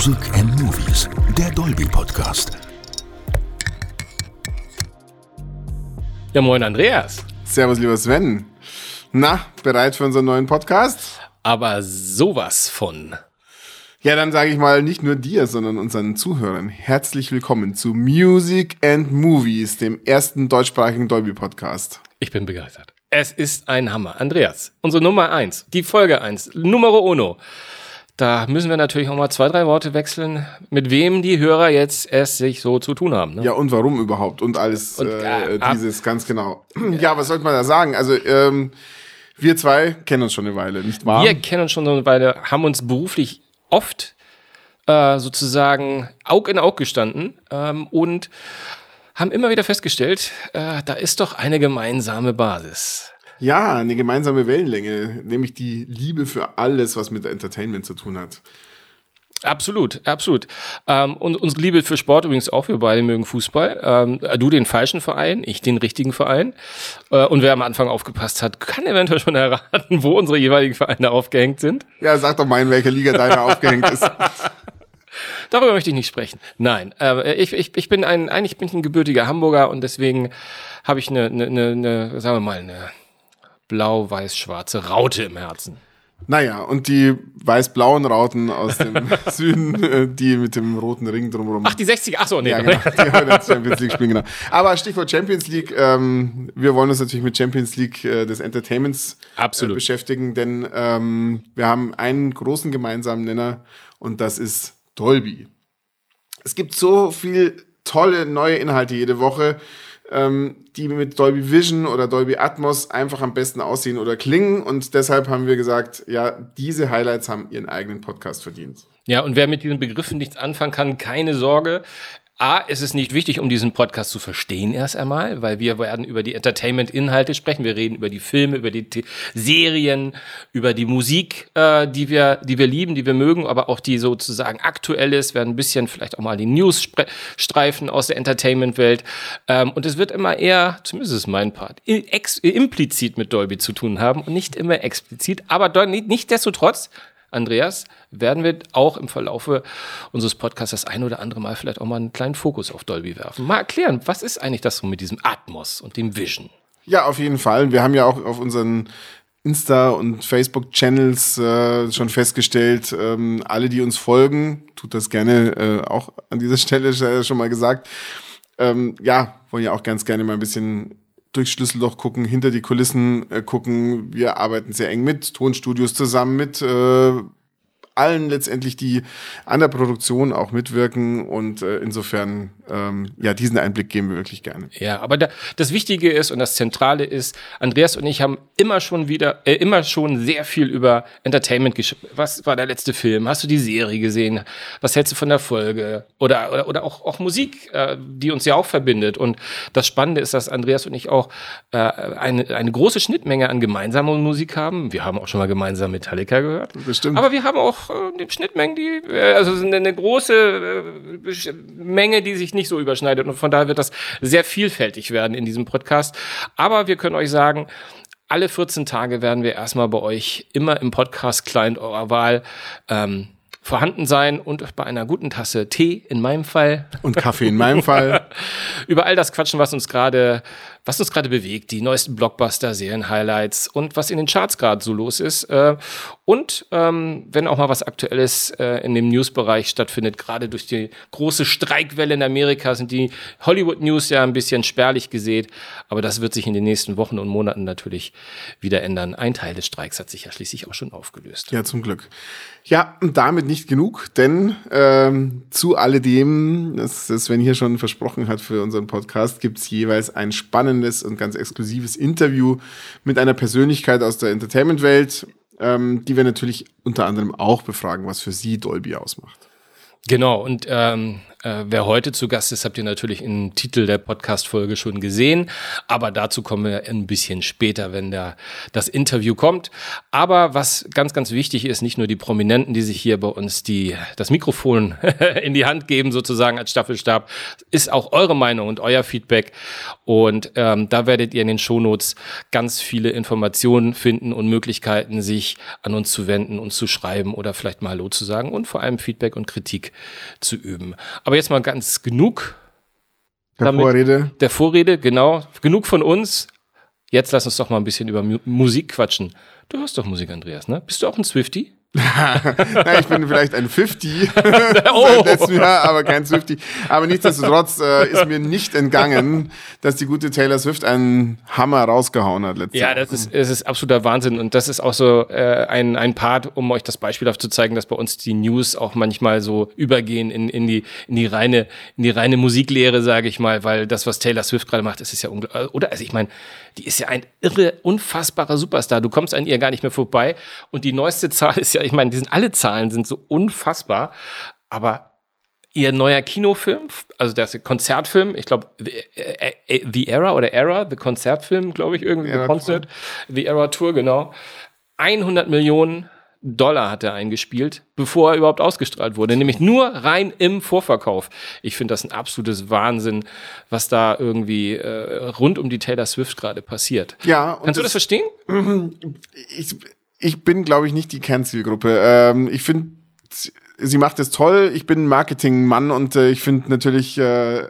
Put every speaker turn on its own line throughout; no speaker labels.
Music and Movies, der Dolby Podcast.
Ja, moin Andreas.
Servus, lieber Sven. Na, bereit für unseren neuen Podcast?
Aber sowas von.
Ja, dann sage ich mal nicht nur dir, sondern unseren Zuhörern herzlich willkommen zu Music and Movies, dem ersten deutschsprachigen Dolby Podcast.
Ich bin begeistert. Es ist ein Hammer. Andreas, unsere Nummer eins, die Folge eins, Numero uno. Da müssen wir natürlich auch mal zwei, drei Worte wechseln, mit wem die Hörer jetzt es sich so zu tun haben. Ne?
Ja, und warum überhaupt und alles
Und,
äh,
äh,
dieses ganz genau. Ja, was sollte man da sagen? Also, ähm, wir zwei kennen uns schon eine Weile, nicht wahr?
Wir kennen uns schon so eine Weile, haben uns beruflich oft äh, sozusagen Aug in Aug gestanden ähm, und haben immer wieder festgestellt, äh, da ist doch eine gemeinsame Basis.
Ja, eine gemeinsame Wellenlänge, nämlich die Liebe für alles, was mit Entertainment zu tun hat.
Absolut, absolut. Ähm, und unsere Liebe für Sport übrigens auch, wir beide mögen Fußball. Ähm, du den falschen Verein, ich den richtigen Verein. Äh, und wer am Anfang aufgepasst hat, kann eventuell schon erraten, wo unsere jeweiligen Vereine aufgehängt sind.
Ja, sag doch mal, in welcher Liga deiner aufgehängt ist.
Darüber möchte ich nicht sprechen. Nein, äh, ich, ich, ich bin ein, eigentlich bin ich ein gebürtiger Hamburger und deswegen habe ich eine, eine, eine, eine, sagen wir mal, eine blau-weiß-schwarze Raute im Herzen.
Naja, und die weiß-blauen Rauten aus dem Süden, äh, die mit dem roten Ring drumherum.
Ach, die 60, ach so, nee.
ja, genau, die heute Champions League spielen, genau. Aber Stichwort Champions League, ähm, wir wollen uns natürlich mit Champions League äh, des Entertainments äh, beschäftigen, denn ähm, wir haben einen großen gemeinsamen Nenner und das ist Dolby. Es gibt so viel tolle neue Inhalte jede Woche, ähm, die mit Dolby Vision oder Dolby Atmos einfach am besten aussehen oder klingen. Und deshalb haben wir gesagt, ja, diese Highlights haben ihren eigenen Podcast verdient.
Ja, und wer mit diesen Begriffen nichts anfangen kann, keine Sorge. A, es ist nicht wichtig, um diesen Podcast zu verstehen erst einmal, weil wir werden über die Entertainment-Inhalte sprechen. Wir reden über die Filme, über die T Serien, über die Musik, äh, die wir, die wir lieben, die wir mögen, aber auch die sozusagen aktuell ist. werden ein bisschen vielleicht auch mal die News streifen aus der Entertainment-Welt. Ähm, und es wird immer eher, zumindest ist mein Part, implizit mit Dolby zu tun haben und nicht immer explizit. Aber nichtsdestotrotz Andreas, werden wir auch im Verlaufe unseres Podcasts das ein oder andere Mal vielleicht auch mal einen kleinen Fokus auf Dolby werfen. Mal erklären, was ist eigentlich das so mit diesem Atmos und dem Vision?
Ja, auf jeden Fall. Wir haben ja auch auf unseren Insta- und Facebook-Channels äh, schon festgestellt, ähm, alle, die uns folgen, tut das gerne äh, auch an dieser Stelle schon mal gesagt, ähm, ja, wollen ja auch ganz gerne mal ein bisschen durchs Schlüsselloch gucken, hinter die Kulissen äh, gucken. Wir arbeiten sehr eng mit Tonstudios zusammen, mit äh, allen letztendlich, die an der Produktion auch mitwirken. Und äh, insofern, ähm, ja, diesen Einblick geben wir wirklich gerne.
Ja, aber da, das Wichtige ist und das Zentrale ist, Andreas und ich haben immer schon wieder, äh, immer schon sehr viel über Entertainment geschrieben. Was war der letzte Film? Hast du die Serie gesehen? Was hältst du von der Folge? Oder, oder, oder auch, auch Musik, äh, die uns ja auch verbindet. Und das Spannende ist, dass Andreas und ich auch äh, eine, eine große Schnittmenge an gemeinsamer Musik haben. Wir haben auch schon mal gemeinsam Metallica gehört.
Bestimmt.
Aber wir haben auch äh, Schnittmengen, die, äh, also eine, eine große äh, Menge, die sich nicht so überschneidet. Und von daher wird das sehr vielfältig werden in diesem Podcast. Aber wir können euch sagen, alle 14 Tage werden wir erstmal bei euch immer im Podcast-Client eurer Wahl ähm, vorhanden sein und bei einer guten Tasse Tee in meinem Fall.
Und Kaffee in meinem Fall.
Über all das quatschen, was uns gerade was uns gerade bewegt, die neuesten Blockbuster, Serien-Highlights und was in den Charts gerade so los ist. Äh, und ähm, wenn auch mal was Aktuelles äh, in dem News-Bereich stattfindet, gerade durch die große Streikwelle in Amerika sind die Hollywood-News ja ein bisschen spärlich gesät. Aber das wird sich in den nächsten Wochen und Monaten natürlich wieder ändern. Ein Teil des Streiks hat sich ja schließlich auch schon aufgelöst.
Ja, zum Glück. Ja, und damit nicht genug, denn ähm, zu alledem, das Sven hier schon versprochen hat für unseren Podcast, gibt's jeweils ein spannendes und ganz exklusives Interview mit einer Persönlichkeit aus der Entertainment-Welt, ähm, die wir natürlich unter anderem auch befragen, was für sie Dolby ausmacht.
Genau, und ähm, Äh, wer heute zu Gast ist, habt ihr natürlich im Titel der Podcast-Folge schon gesehen. Aber dazu kommen wir ein bisschen später, wenn der, das Interview kommt. Aber was ganz, ganz wichtig ist, nicht nur die Prominenten, die sich hier bei uns die, das Mikrofon in die Hand geben, sozusagen als Staffelstab, ist auch eure Meinung und euer Feedback. Und ähm, da werdet ihr in den Shownotes ganz viele Informationen finden und Möglichkeiten, sich an uns zu wenden und zu schreiben oder vielleicht mal Hallo zu sagen und vor allem Feedback und Kritik zu üben. Jetzt mal ganz genug.
Der Vorrede.
Der Vorrede, genau. Genug von uns. Jetzt lass uns doch mal ein bisschen über Mu Musik quatschen. Du hörst doch Musik, Andreas, ne? Bist du auch ein Swifty?
Na, ich bin vielleicht ein 50 oh. seit letztem Jahr, aber kein Swifty. Aber nichtsdestotrotz äh, ist mir nicht entgangen, dass die gute Taylor Swift einen Hammer rausgehauen hat letztes
Jahr. Ja, das ist, das ist absoluter Wahnsinn. Und das ist auch so äh, ein, ein Part, um euch das beispielhaft zu zeigen, dass bei uns die News auch manchmal so übergehen in, in, die, in, die, reine, in die reine Musiklehre, sage ich mal, weil das, was Taylor Swift gerade macht, das ist ja unglaublich. Oder, also ich meine, die ist ja ein irre, unfassbarer Superstar. Du kommst an ihr gar nicht mehr vorbei. Und die neueste Zahl ist ja, ich meine, die sind alle Zahlen sind so unfassbar. Aber ihr neuer Kinofilm, also der Konzertfilm, ich glaube, The, äh, äh, The Era oder Era, The Konzertfilm, glaube ich, irgendwie, The, The Concert, The Era Tour, genau. 100 Millionen Dollar hat er eingespielt, bevor er überhaupt ausgestrahlt wurde, nämlich nur rein im Vorverkauf. Ich finde das ein absolutes Wahnsinn, was da irgendwie äh, rund um die Taylor Swift gerade passiert.
Ja.
Kannst du das verstehen?
Ich, ich bin, glaube ich, nicht die Kernzielgruppe. Ähm, ich finde, sie macht es toll. Ich bin Marketingmann und äh, ich finde natürlich äh,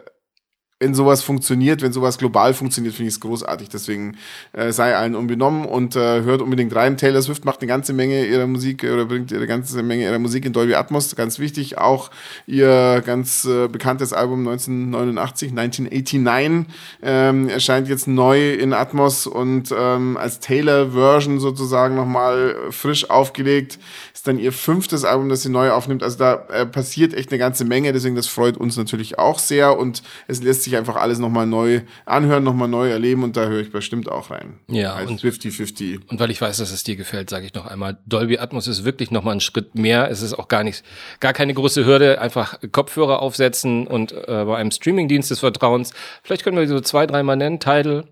wenn sowas funktioniert, wenn sowas global funktioniert, finde ich es großartig. Deswegen äh, sei allen unbenommen und äh, hört unbedingt rein. Taylor Swift macht eine ganze Menge ihrer Musik oder bringt ihre ganze Menge ihrer Musik in Dolby Atmos. Ganz wichtig. Auch ihr ganz äh, bekanntes Album 1989, 1989, ähm, erscheint jetzt neu in Atmos und ähm, als Taylor-Version sozusagen nochmal frisch aufgelegt. Ist dann ihr fünftes Album, das sie neu aufnimmt. Also da äh, passiert echt eine ganze Menge. Deswegen das freut uns natürlich auch sehr und es lässt sich einfach alles nochmal neu anhören, nochmal neu erleben und da höre ich bestimmt auch rein.
Ja. Als
und 50-50.
Und weil ich weiß, dass es dir gefällt, sage ich noch einmal, Dolby Atmos ist wirklich nochmal ein Schritt mehr. Es ist auch gar nichts, gar keine große Hürde. Einfach Kopfhörer aufsetzen und äh, bei einem Streamingdienst des Vertrauens. Vielleicht können wir so zwei, dreimal nennen. Tidal,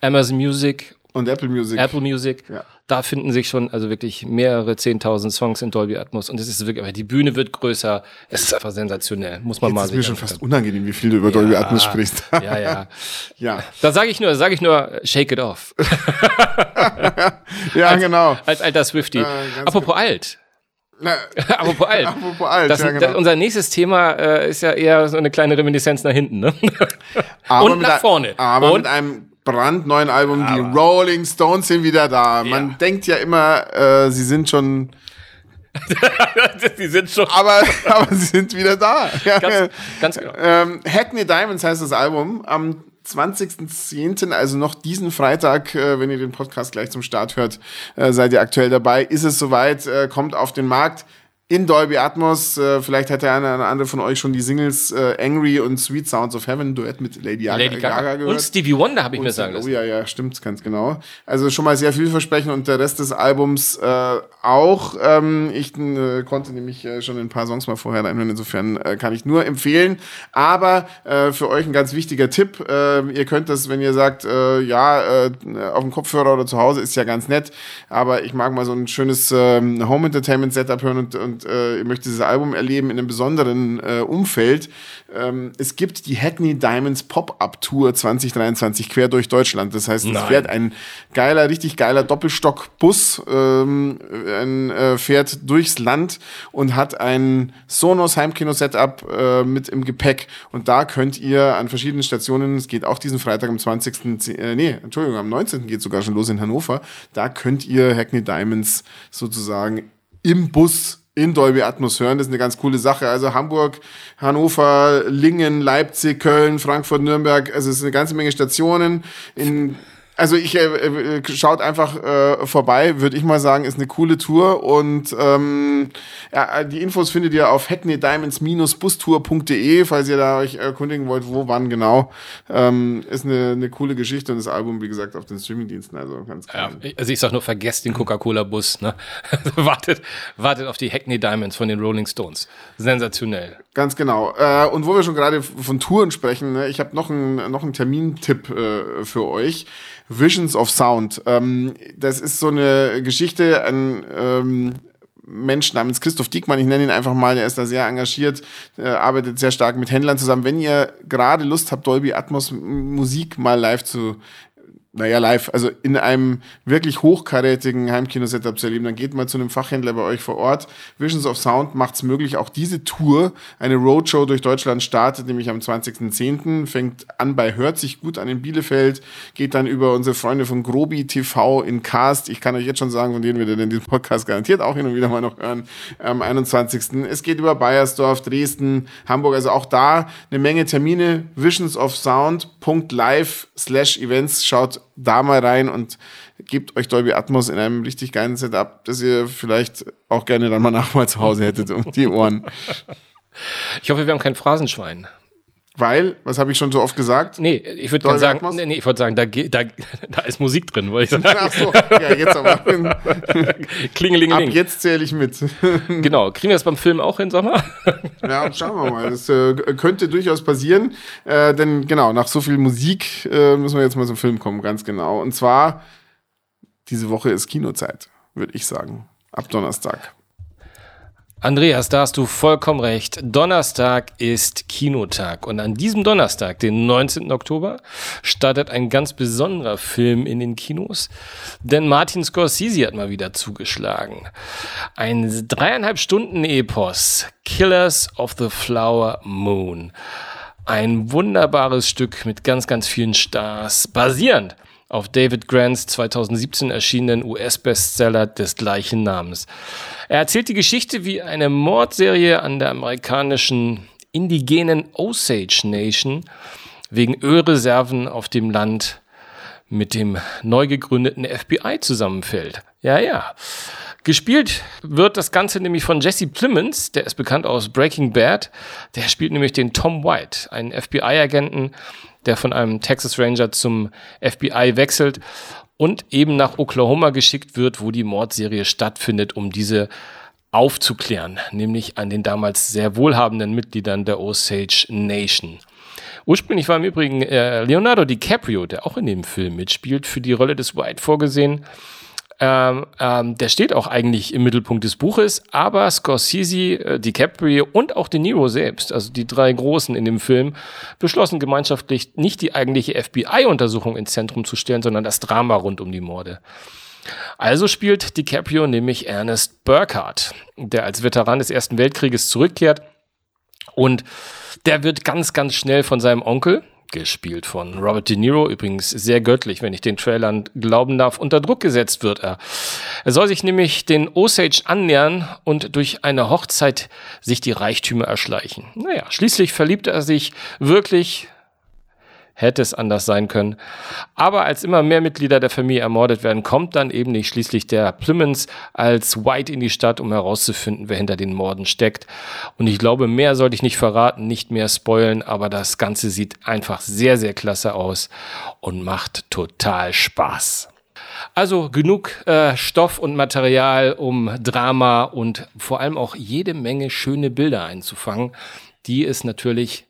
Amazon Music
und Apple Music.
Apple Music. Ja. Da finden sich schon also wirklich mehrere 10.000 Songs in Dolby Atmos und es ist wirklich, aber die Bühne wird größer. Es ist einfach sensationell, muss man
Jetzt
mal
ist mir schon fast unangenehm, wie viel du über ja, Dolby Atmos sprichst.
ja, ja. ja. Da sage ich nur, sage ich nur, shake it off.
ja,
als,
genau.
Als alter Swifty. Ja, Apropos alt.
Na,
Apropos alt.
Apropos alt,
das,
ja, genau.
das, unser nächstes Thema äh, ist ja eher so eine kleine Reminiszenz nach hinten, ne?
Aber
Und nach vorne.
Aber
Und
mit einem brandneuen Album. Aber die Rolling Stones sind wieder da. Man denkt ja immer, äh, sie sind schon.
sie sind schon.
Aber, aber sie sind wieder da.
Ganz, ganz genau.
Ähm, Hackney Diamonds heißt das Album. Am 20.10., also noch diesen Freitag, äh, wenn ihr den Podcast gleich zum Start hört, äh, seid ihr aktuell dabei. Ist es soweit, äh, kommt auf den Markt in Dolby Atmos. Äh, vielleicht hat der eine oder andere von euch schon die Singles äh, Angry und Sweet Sounds of Heaven, Duett mit Lady Gaga,
Lady Gaga.
Gaga gehört.
Und Stevie Wonder habe ich
und
mir sagen lassen.
Oh ja, ja, stimmt, ganz genau. Also schon mal sehr vielversprechend und der Rest des Albums äh, auch. Ähm, ich äh, konnte nämlich äh, schon ein paar Songs mal vorher reinhören, insofern äh, kann ich nur empfehlen. Aber äh, für euch ein ganz wichtiger Tipp. Äh, ihr könnt das, wenn ihr sagt, äh, ja, äh, auf dem Kopfhörer oder zu Hause ist ja ganz nett, aber ich mag mal so ein schönes äh, Home Entertainment Setup hören und, und äh, ihr möchtet dieses Album erleben in einem besonderen äh, Umfeld. Ähm, es gibt die Hackney Diamonds Pop-Up Tour 2023 quer durch Deutschland. Das heißt, es
Nein.
fährt ein geiler, richtig geiler Doppelstock-Bus, ähm, ein, äh, fährt durchs Land und hat ein Sonos Heimkino-Setup äh, mit im Gepäck. Und da könnt ihr an verschiedenen Stationen, es geht auch diesen Freitag am 20. Äh, nee, Entschuldigung, am 19. geht sogar schon los in Hannover. Da könnt ihr Hackney Diamonds sozusagen im Bus in Dolby Atmos hören. Das ist eine ganz coole Sache. Also Hamburg, Hannover, Lingen, Leipzig, Köln, Frankfurt, Nürnberg. Also es ist eine ganze Menge Stationen in Also ich äh, äh, schaut einfach äh, vorbei, würde ich mal sagen, ist eine coole Tour und ähm, ja, die Infos findet ihr auf hackneydiamonds-bustour.de, falls ihr da euch erkundigen wollt, wo, wann genau. Ähm, ist eine, eine coole Geschichte und das Album, wie gesagt, auf den Streamingdiensten, also ganz
klar. Ja, also ich sag nur, vergesst den Coca-Cola-Bus, ne? wartet, wartet auf die Hackney Diamonds von den Rolling Stones. Sensationell.
Ganz genau. Äh, und wo wir schon gerade von Touren sprechen, ne, ich habe noch einen noch einen Termintipp äh, für euch. Visions of Sound. Ähm, das ist so eine Geschichte, ein ähm, Mensch namens Christoph Diekmann, ich nenne ihn einfach mal, der ist da sehr engagiert, äh, arbeitet sehr stark mit Händlern zusammen. Wenn ihr gerade Lust habt, Dolby Atmos Musik mal live zu naja, live, also in einem wirklich hochkarätigen Heimkino-Setup zu erleben, dann geht mal zu einem Fachhändler bei euch vor Ort. Visions of Sound macht es möglich, auch diese Tour, eine Roadshow durch Deutschland startet, nämlich am 20.10., fängt an bei Hört sich gut an in Bielefeld, geht dann über unsere Freunde von Grobi TV in Cast. Ich kann euch jetzt schon sagen, von denen wir denn diesen Podcast garantiert auch hin und wieder mal noch hören, am 21. Es geht über Bayersdorf, Dresden, Hamburg, also auch da eine Menge Termine. Visions of Sound.live slash Events. Schaut da mal rein und gebt euch Dolby Atmos in einem richtig geilen Setup, das ihr vielleicht auch gerne dann mal nachher zu Hause hättet um die Ohren.
Ich hoffe, wir haben kein Phrasenschwein.
Weil, was habe ich schon so oft gesagt?
Nee, ich würde sagen, nee, nee, ich würde sagen, da, da, da ist Musik drin, wollte ich sagen. Ach so, ja, jetzt aber. Klingelingeling.
Ab jetzt zähle ich mit.
genau, kriegen wir das beim Film auch hin, sag mal?
ja, schauen wir mal. Das äh, könnte durchaus passieren, äh, denn genau, nach so viel Musik äh, müssen wir jetzt mal zum Film kommen, ganz genau. Und zwar, diese Woche ist Kinozeit, würde ich sagen. Ab Donnerstag.
Andreas, da hast du vollkommen recht. Donnerstag ist Kinotag und an diesem Donnerstag, den 19. Oktober, startet ein ganz besonderer Film in den Kinos, denn Martin Scorsese hat mal wieder zugeschlagen. Ein dreieinhalb Stunden Epos, Killers of the Flower Moon. Ein wunderbares Stück mit ganz, ganz vielen Stars, basierend auf David Grants 2017 erschienenen US-Bestseller des gleichen Namens. Er erzählt die Geschichte, wie eine Mordserie an der amerikanischen indigenen Osage Nation wegen Ölreserven auf dem Land mit dem neu gegründeten FBI zusammenfällt. Ja, ja. Gespielt wird das Ganze nämlich von Jesse Plemons, der ist bekannt aus Breaking Bad. Der spielt nämlich den Tom White, einen FBI-Agenten, der von einem Texas Ranger zum FBI wechselt und eben nach Oklahoma geschickt wird, wo die Mordserie stattfindet, um diese aufzuklären, nämlich an den damals sehr wohlhabenden Mitgliedern der Osage Nation. Ursprünglich war im Übrigen äh, Leonardo DiCaprio, der auch in dem Film mitspielt, für die Rolle des White vorgesehen. Ähm, ähm, der steht auch eigentlich im Mittelpunkt des Buches, aber Scorsese, äh, DiCaprio und auch De Niro selbst, also die drei Großen in dem Film, beschlossen gemeinschaftlich nicht die eigentliche FBI-Untersuchung ins Zentrum zu stellen, sondern das Drama rund um die Morde. Also spielt DiCaprio nämlich Ernest Burkhardt, der als Veteran des Ersten Weltkrieges zurückkehrt und der wird ganz, ganz schnell von seinem Onkel, gespielt von Robert De Niro, übrigens sehr göttlich, wenn ich den Trailern glauben darf, unter Druck gesetzt wird er. Er soll sich nämlich den Osage annähern und durch eine Hochzeit sich die Reichtümer erschleichen. Naja, schließlich verliebt er sich wirklich hätte es anders sein können. Aber als immer mehr Mitglieder der Familie ermordet werden, kommt dann eben nicht schließlich der Plymouth als White in die Stadt, um herauszufinden, wer hinter den Morden steckt. Und ich glaube, mehr sollte ich nicht verraten, nicht mehr spoilen, aber das Ganze sieht einfach sehr, sehr klasse aus und macht total Spaß. Also genug äh, Stoff und Material, um Drama und vor allem auch jede Menge schöne Bilder einzufangen, die es natürlich,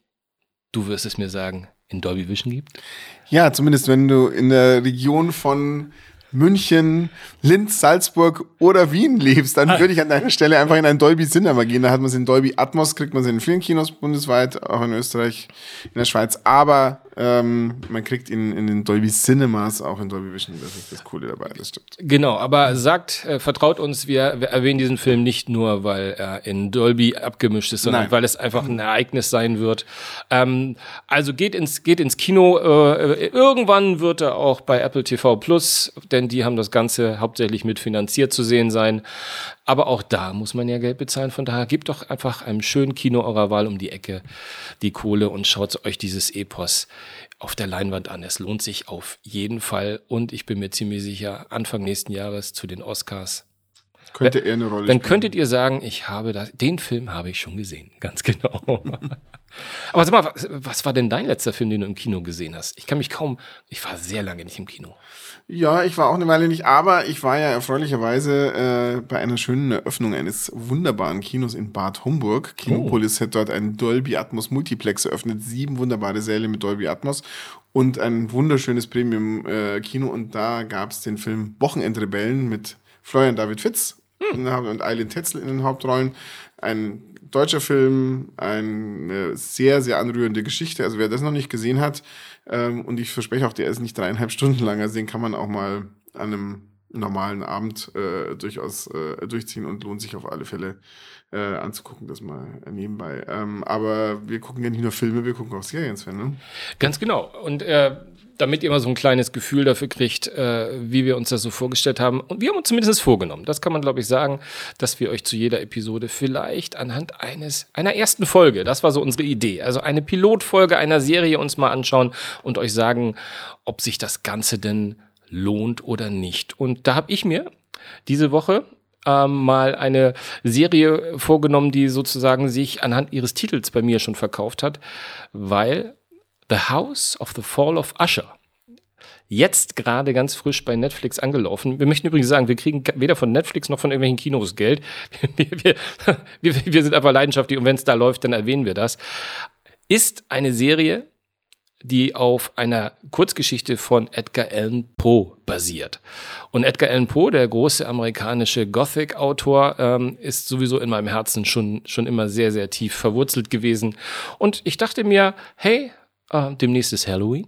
du wirst es mir sagen, in Dolby Vision gibt?
Ja, zumindest wenn du in der Region von München, Linz, Salzburg oder Wien lebst, dann würde ich an deiner Stelle einfach in ein Dolby Cinema gehen. Da hat man es in Dolby Atmos, kriegt man es in vielen Kinos bundesweit, auch in Österreich, in der Schweiz. Aber ähm, man kriegt ihn in den Dolby Cinemas, auch in Dolby Vision. Das ist das Coole dabei, das stimmt.
Genau, aber sagt, äh, vertraut uns, wir, wir, erwähnen diesen Film nicht nur, weil er in Dolby abgemischt ist, sondern Nein. weil es einfach ein Ereignis sein wird. Ähm, also geht ins, geht ins Kino. Äh, irgendwann wird er auch bei Apple TV Plus, denn die haben das Ganze hauptsächlich mitfinanziert zu sehen sein. Aber auch da muss man ja Geld bezahlen. Von daher gebt doch einfach einem schönen Kino eurer Wahl um die Ecke die Kohle und schaut euch dieses Epos auf der Leinwand an. Es lohnt sich auf jeden Fall. Und ich bin mir ziemlich sicher, Anfang nächsten Jahres zu den Oscars.
Könnte er eine Rolle
Dann könntet ihr sagen, ich habe das, den Film habe ich schon gesehen. Ganz genau. Aber sag mal, was, was war denn dein letzter Film, den du im Kino gesehen hast? Ich kann mich kaum, ich war sehr lange nicht im Kino.
Ja, ich war auch eine Weile nicht, aber ich war ja erfreulicherweise äh, bei einer schönen Eröffnung eines wunderbaren Kinos in Bad Homburg. Kinopolis hat dort einen Dolby Atmos Multiplex eröffnet, sieben wunderbare Säle mit Dolby Atmos und ein wunderschönes Premium-Kino. und da gab es den Film Wochenendrebellen mit Florian David Fitz und Eileen Tetzel in den Hauptrollen. Ein deutscher Film, eine sehr, sehr anrührende Geschichte. Also wer das noch nicht gesehen hat, ähm, und ich verspreche auch, der ist nicht dreieinhalb Stunden lang, also den kann man auch mal an einem normalen Abend äh, durchaus äh, durchziehen und lohnt sich auf alle Fälle äh, anzugucken, das mal nebenbei. Ähm, aber wir gucken ja nicht nur Filme, wir gucken auch Serien, Sven, ne?
Ganz genau. Und äh, damit ihr mal so ein kleines Gefühl dafür kriegt, äh, wie wir uns das so vorgestellt haben. Und wir haben uns zumindest vorgenommen, das kann man glaube ich sagen, dass wir euch zu jeder Episode vielleicht anhand eines einer ersten Folge, das war so unsere Idee, also eine Pilotfolge einer Serie uns mal anschauen und euch sagen, ob sich das Ganze denn lohnt oder nicht. Und da habe ich mir diese Woche ähm, mal eine Serie vorgenommen, die sozusagen sich anhand ihres Titels bei mir schon verkauft hat, weil The House of the Fall of Usher. Jetzt gerade ganz frisch bei Netflix angelaufen. Wir möchten übrigens sagen, wir kriegen weder von Netflix noch von irgendwelchen Kinos Geld. Wir, wir, wir sind einfach leidenschaftlich und wenn es da läuft, dann erwähnen wir das. Ist eine Serie, die auf einer Kurzgeschichte von Edgar Allan Poe basiert. Und Edgar Allan Poe, der große amerikanische Gothic-Autor, ähm, ist sowieso in meinem Herzen schon, schon immer sehr, sehr tief verwurzelt gewesen. Und ich dachte mir, hey, äh, demnächst ist Halloween.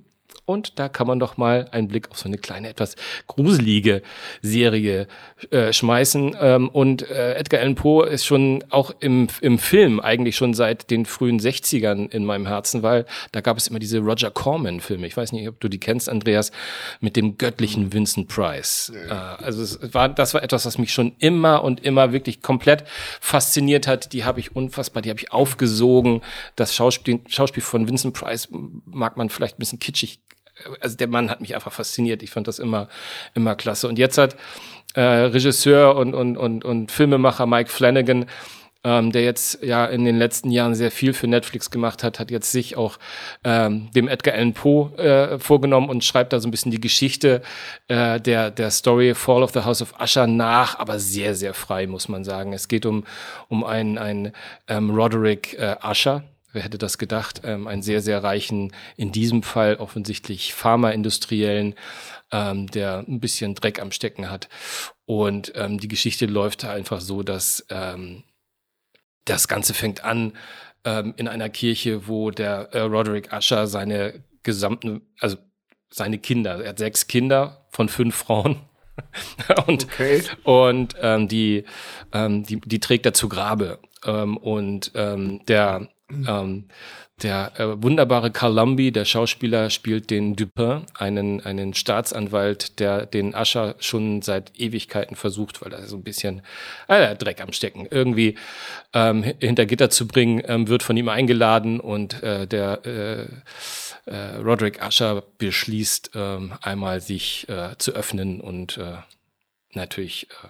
Und da kann man doch mal einen Blick auf so eine kleine, etwas gruselige Serie äh, schmeißen. Ähm, und äh, Edgar Allan Poe ist schon auch im, im Film eigentlich schon seit den frühen 60ern in meinem Herzen, weil da gab es immer diese Roger Corman-Filme. Ich weiß nicht, ob du die kennst, Andreas, mit dem göttlichen Vincent Price. Äh, also es war, das war etwas, was mich schon immer und immer wirklich komplett fasziniert hat. Die habe ich unfassbar, die habe ich aufgesogen. Das Schauspiel, Schauspiel von Vincent Price mag man vielleicht ein bisschen kitschig also der Mann hat mich einfach fasziniert. Ich fand das immer, immer klasse. Und jetzt hat äh, Regisseur und, und, und, und Filmemacher Mike Flanagan, ähm, der jetzt ja in den letzten Jahren sehr viel für Netflix gemacht hat, hat jetzt sich auch ähm, dem Edgar Allan Poe äh, vorgenommen und schreibt da so ein bisschen die Geschichte äh, der, der Story Fall of the House of Usher nach, aber sehr, sehr frei, muss man sagen. Es geht um, um einen, einen ähm, Roderick äh, Usher, wer hätte das gedacht, ähm, einen sehr, sehr reichen, in diesem Fall offensichtlich Pharmaindustriellen, ähm, der ein bisschen Dreck am Stecken hat. Und ähm, die Geschichte läuft einfach so, dass ähm, das Ganze fängt an ähm, in einer Kirche, wo der äh, Roderick Usher seine gesamten, also seine Kinder, er hat sechs Kinder von fünf Frauen. und okay. und ähm, die, ähm, die, die trägt er zu Grabe. Ähm, und ähm, der ähm, der äh, wunderbare Carl der Schauspieler, spielt den Dupin, einen, einen Staatsanwalt, der den Ascher schon seit Ewigkeiten versucht, weil er so ein bisschen äh, Dreck am Stecken. Irgendwie ähm, hinter Gitter zu bringen, ähm, wird von ihm eingeladen und äh, der äh, äh, Roderick Ascher beschließt, ähm, einmal sich äh, zu öffnen und äh, natürlich äh,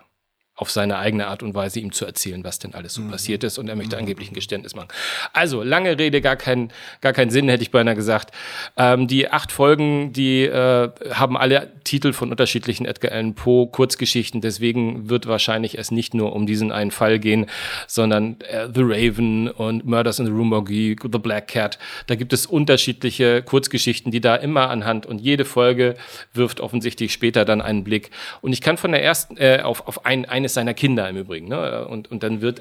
auf seine eigene Art und Weise ihm zu erzählen, was denn alles so mhm. passiert ist. Und er möchte mhm. angeblich ein Geständnis machen. Also, lange Rede, gar kein, gar keinen Sinn, hätte ich beinahe gesagt. Ähm, die acht Folgen, die äh, haben alle Titel von unterschiedlichen Edgar Allan Poe Kurzgeschichten. Deswegen wird wahrscheinlich es nicht nur um diesen einen Fall gehen, sondern äh, The Raven und Murders in the Morgue, The Black Cat. Da gibt es unterschiedliche Kurzgeschichten, die da immer anhand und jede Folge wirft offensichtlich später dann einen Blick. Und ich kann von der ersten äh, auf, auf ein, ein eines seiner Kinder im Übrigen. Ne? Und, und dann wird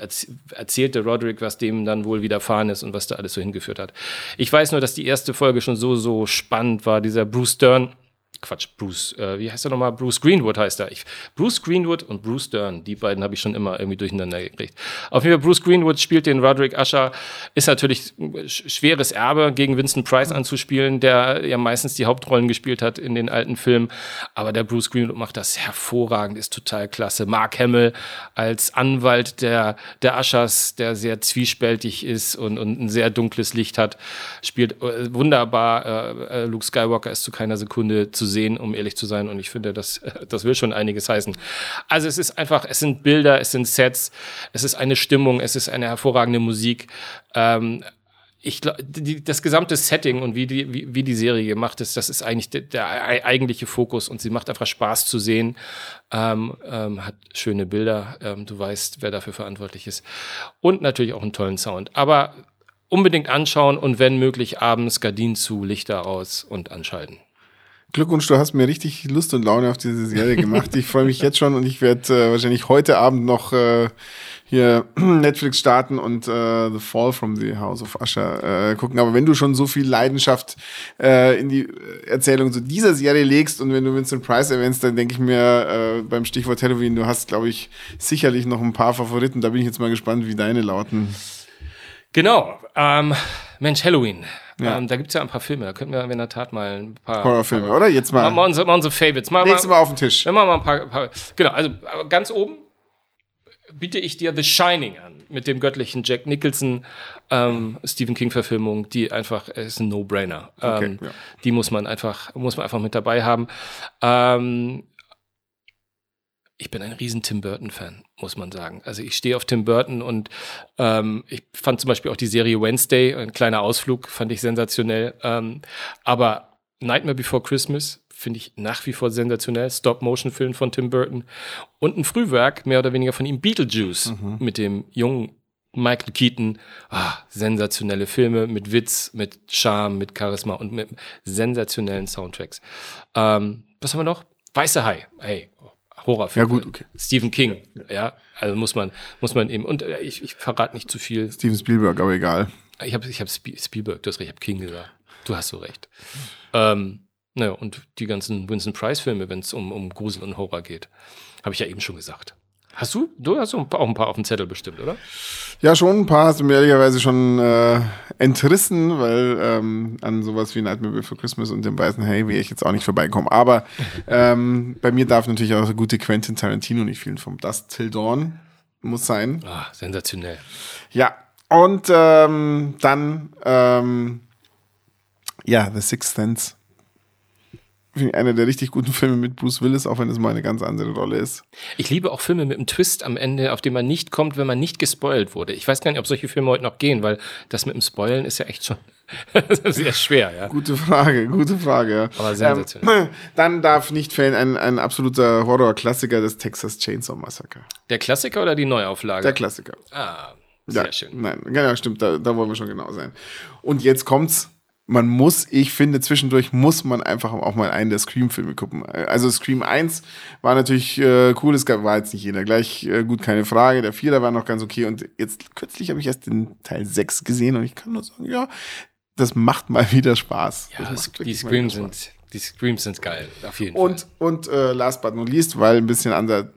erzählt der Roderick, was dem dann wohl widerfahren ist und was da alles so hingeführt hat. Ich weiß nur, dass die erste Folge schon so, so spannend war. Dieser Bruce Stern, Quatsch, Bruce, äh, wie heißt er nochmal? Bruce Greenwood heißt er. Ich, Bruce Greenwood und Bruce Dern, die beiden habe ich schon immer irgendwie durcheinander gekriegt. Auf jeden Fall, Bruce Greenwood spielt den Roderick Usher, ist natürlich schweres Erbe, gegen Vincent Price anzuspielen, der ja meistens die Hauptrollen gespielt hat in den alten Filmen. Aber der Bruce Greenwood macht das hervorragend, ist total klasse. Mark Hamill als Anwalt der, der Ushers, der sehr zwiespältig ist und, und ein sehr dunkles Licht hat, spielt äh, wunderbar. Äh, äh, Luke Skywalker ist zu keiner Sekunde zu sehen, um ehrlich zu sein. Und ich finde, das, das will schon einiges heißen. Also es ist einfach, es sind Bilder, es sind Sets, es ist eine Stimmung, es ist eine hervorragende Musik. Ähm, ich glaube, das gesamte Setting und wie die, wie, wie die Serie gemacht ist, das ist eigentlich der, der eigentliche Fokus und sie macht einfach Spaß zu sehen, ähm, ähm, hat schöne Bilder, ähm, du weißt, wer dafür verantwortlich ist und natürlich auch einen tollen Sound. Aber unbedingt anschauen und wenn möglich abends Gardinen zu, Lichter aus und anschalten.
Glückwunsch, du hast mir richtig Lust und Laune auf diese Serie gemacht. Ich freue mich jetzt schon und ich werde äh, wahrscheinlich heute Abend noch äh, hier Netflix starten und äh, The Fall from the House of Usher äh, gucken. Aber wenn du schon so viel Leidenschaft äh, in die Erzählung zu dieser Serie legst und wenn du Vincent Price erwähnst, dann denke ich mir äh, beim Stichwort Halloween, du hast, glaube ich, sicherlich noch ein paar Favoriten. Da bin ich jetzt mal gespannt, wie deine lauten.
Genau. Ähm, Mensch, Halloween. Ja. Ähm, da gibt es ja ein paar Filme, da könnten wir in der Tat mal ein paar
Horrorfilme, oder? Jetzt mal.
Mal unsere, mal unsere Favorites.
Mal, Nächstes Mal auf den Tisch.
Wenn wir mal ein paar, paar, Genau, also ganz oben biete ich dir The Shining an mit dem göttlichen Jack Nicholson ähm, Stephen King Verfilmung, die einfach ist ein No-Brainer. Okay, ähm, ja. Die muss man einfach muss man einfach mit dabei haben. Ähm, ich bin ein riesen Tim Burton-Fan, muss man sagen. Also ich stehe auf Tim Burton und ähm, ich fand zum Beispiel auch die Serie Wednesday, ein kleiner Ausflug, fand ich sensationell. Ähm, aber Nightmare Before Christmas finde ich nach wie vor sensationell. Stop-Motion-Film von Tim Burton. Und ein Frühwerk, mehr oder weniger von ihm, Beetlejuice, mhm. mit dem jungen Michael Keaton. Ah, sensationelle Filme mit Witz, mit Charme, mit Charisma und mit sensationellen Soundtracks. Ähm, was haben wir noch? Weiße Hai. Hey, Horrorfilm.
Ja, gut, okay.
Stephen King, ja. Also muss man, muss man eben, und äh, ich, ich verrate nicht zu viel.
Steven Spielberg, aber egal.
Ich habe ich hab Spielberg, du hast recht, ich habe King gesagt. Du hast so recht. Ähm, naja, und die ganzen Winston Price-Filme, wenn es um, um Grusel und Horror geht. Habe ich ja eben schon gesagt. Hast du? Du hast auch ein paar auf dem Zettel bestimmt, oder?
Ja, schon ein paar hast du mir ehrlicherweise schon äh, entrissen, weil ähm, an sowas wie Nightmare Before Christmas und dem weißen Hey will ich jetzt auch nicht vorbeikommen. Aber ähm, bei mir darf natürlich auch der gute Quentin Tarantino nicht fehlen. Vom Dust Till Dawn muss sein.
Ah, sensationell.
Ja, und ähm, dann ähm, ja, The Sixth Sense einer der richtig guten Filme mit Bruce Willis, auch wenn es mal eine ganz andere Rolle ist.
Ich liebe auch Filme mit einem Twist am Ende, auf den man nicht kommt, wenn man nicht gespoilt wurde. Ich weiß gar nicht, ob solche Filme heute noch gehen, weil das mit dem Spoilen ist ja echt schon sehr schwer, ja.
Gute Frage, gute Frage, ja.
Aber sensationell. Ähm,
dann darf nicht fehlen ein, ein absoluter Horror-Klassiker, das Texas Chainsaw Massacre.
Der Klassiker oder die Neuauflage?
Der Klassiker.
Ah, sehr
ja,
schön.
Nein, ja, stimmt, da, da wollen wir schon genau sein. Und jetzt kommt's man muss, ich finde, zwischendurch muss man einfach auch mal einen der Scream-Filme gucken. Also Scream 1 war natürlich äh, cool, es war jetzt nicht jeder gleich äh, gut, keine Frage. Der Vierer war noch ganz okay und jetzt kürzlich habe ich erst den Teil 6 gesehen und ich kann nur sagen, ja, das macht mal wieder Spaß.
Ja, die Screams sind, die Screams sind geil, auf jeden
und,
Fall.
Und äh, last but not least, weil ein bisschen an der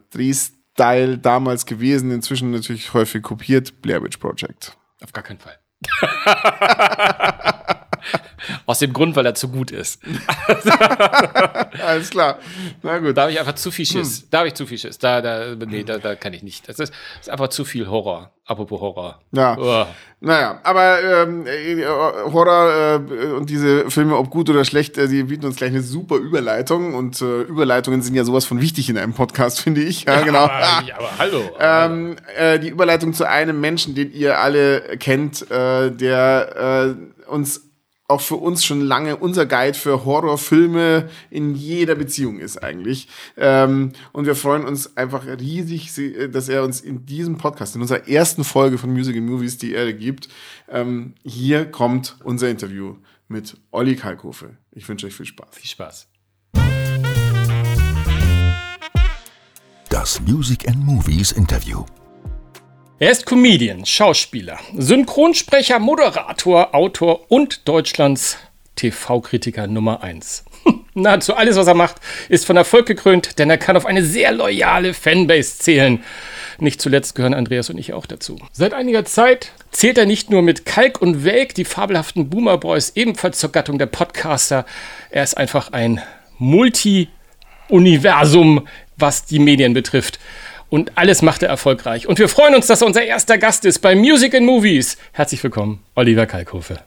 Style damals gewesen, inzwischen natürlich häufig kopiert, Blair Witch Project.
Auf gar keinen Fall. Aus dem Grund, weil er zu gut ist.
Alles klar.
Na gut. Da habe ich einfach zu viel Schiss. Hm. Da habe ich zu viel Schiss. Da, da, nee, da, da kann ich nicht. Das ist, ist einfach zu viel Horror. Apropos Horror.
Ja. Oh. Naja, aber ähm, äh, Horror äh, und diese Filme, ob gut oder schlecht, äh, die bieten uns gleich eine super Überleitung. Und äh, Überleitungen sind ja sowas von wichtig in einem Podcast, finde ich. Ja, genau.
Aber, aber hallo.
Ähm, äh, die Überleitung zu einem Menschen, den ihr alle kennt, äh, der uns auch für uns schon lange unser Guide für Horrorfilme in jeder Beziehung ist eigentlich. Ähm, und wir freuen uns einfach riesig, dass er uns in diesem Podcast, in unserer ersten Folge von Music and Movies die Erde gibt. Ähm, hier kommt unser Interview mit Olli Kalkofe. Ich wünsche euch viel Spaß.
Viel Spaß.
Das Music and Movies Interview.
Er ist Comedian, Schauspieler, Synchronsprecher, Moderator, Autor und Deutschlands TV-Kritiker Nummer 1. Nahezu alles, was er macht, ist von Erfolg gekrönt, denn er kann auf eine sehr loyale Fanbase zählen. Nicht zuletzt gehören Andreas und ich auch dazu. Seit einiger Zeit zählt er nicht nur mit Kalk und Welk, die fabelhaften Boomer Boys, ebenfalls zur Gattung der Podcaster. Er ist einfach ein Multi-Universum, was die Medien betrifft. Und alles macht er erfolgreich. Und wir freuen uns, dass er unser erster Gast ist bei Music and Movies. Herzlich willkommen, Oliver Kalkofe.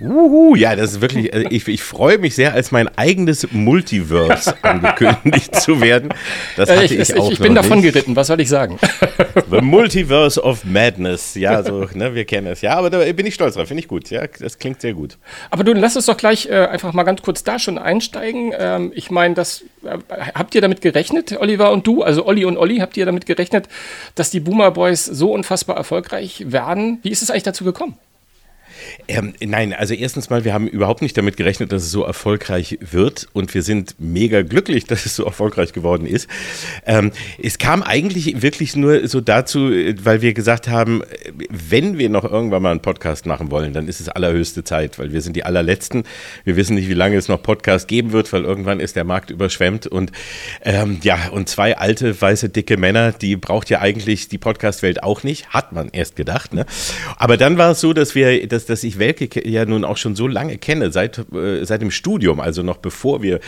Uhu, ja, das ist wirklich, also ich, ich freue mich sehr, als mein eigenes Multiverse angekündigt zu werden.
Das hatte äh, ich, ich, auch Ich bin davon nicht. geritten, was soll ich sagen?
The Multiverse of Madness, ja, so, ne, wir kennen es. Ja, aber da bin ich stolz drauf, finde ich gut, ja, das klingt sehr gut.
Aber du, lass uns doch gleich äh, einfach mal ganz kurz da schon einsteigen. Ähm, ich meine, das, äh, habt ihr damit gerechnet, Oliver und du, also Olli und Olli, habt ihr damit gerechnet, dass die Boomer Boys so unfassbar erfolgreich werden? Wie ist es eigentlich dazu gekommen?
Ähm, nein, also erstens mal, wir haben überhaupt nicht damit gerechnet, dass es so erfolgreich wird und wir sind mega glücklich, dass es so erfolgreich geworden ist. Ähm, es kam eigentlich wirklich nur so dazu, weil wir gesagt haben, wenn wir noch irgendwann mal einen Podcast machen wollen, dann ist es allerhöchste Zeit, weil wir sind die allerletzten. Wir wissen nicht, wie lange es noch Podcast geben wird, weil irgendwann ist der Markt überschwemmt und ähm, ja, und zwei alte, weiße, dicke Männer, die braucht ja eigentlich die Podcast-Welt auch nicht, hat man erst gedacht. Ne? Aber dann war es so, dass wir, dass, dass ich Welke ja nun auch schon so lange kenne, seit, äh, seit dem Studium, also noch bevor wir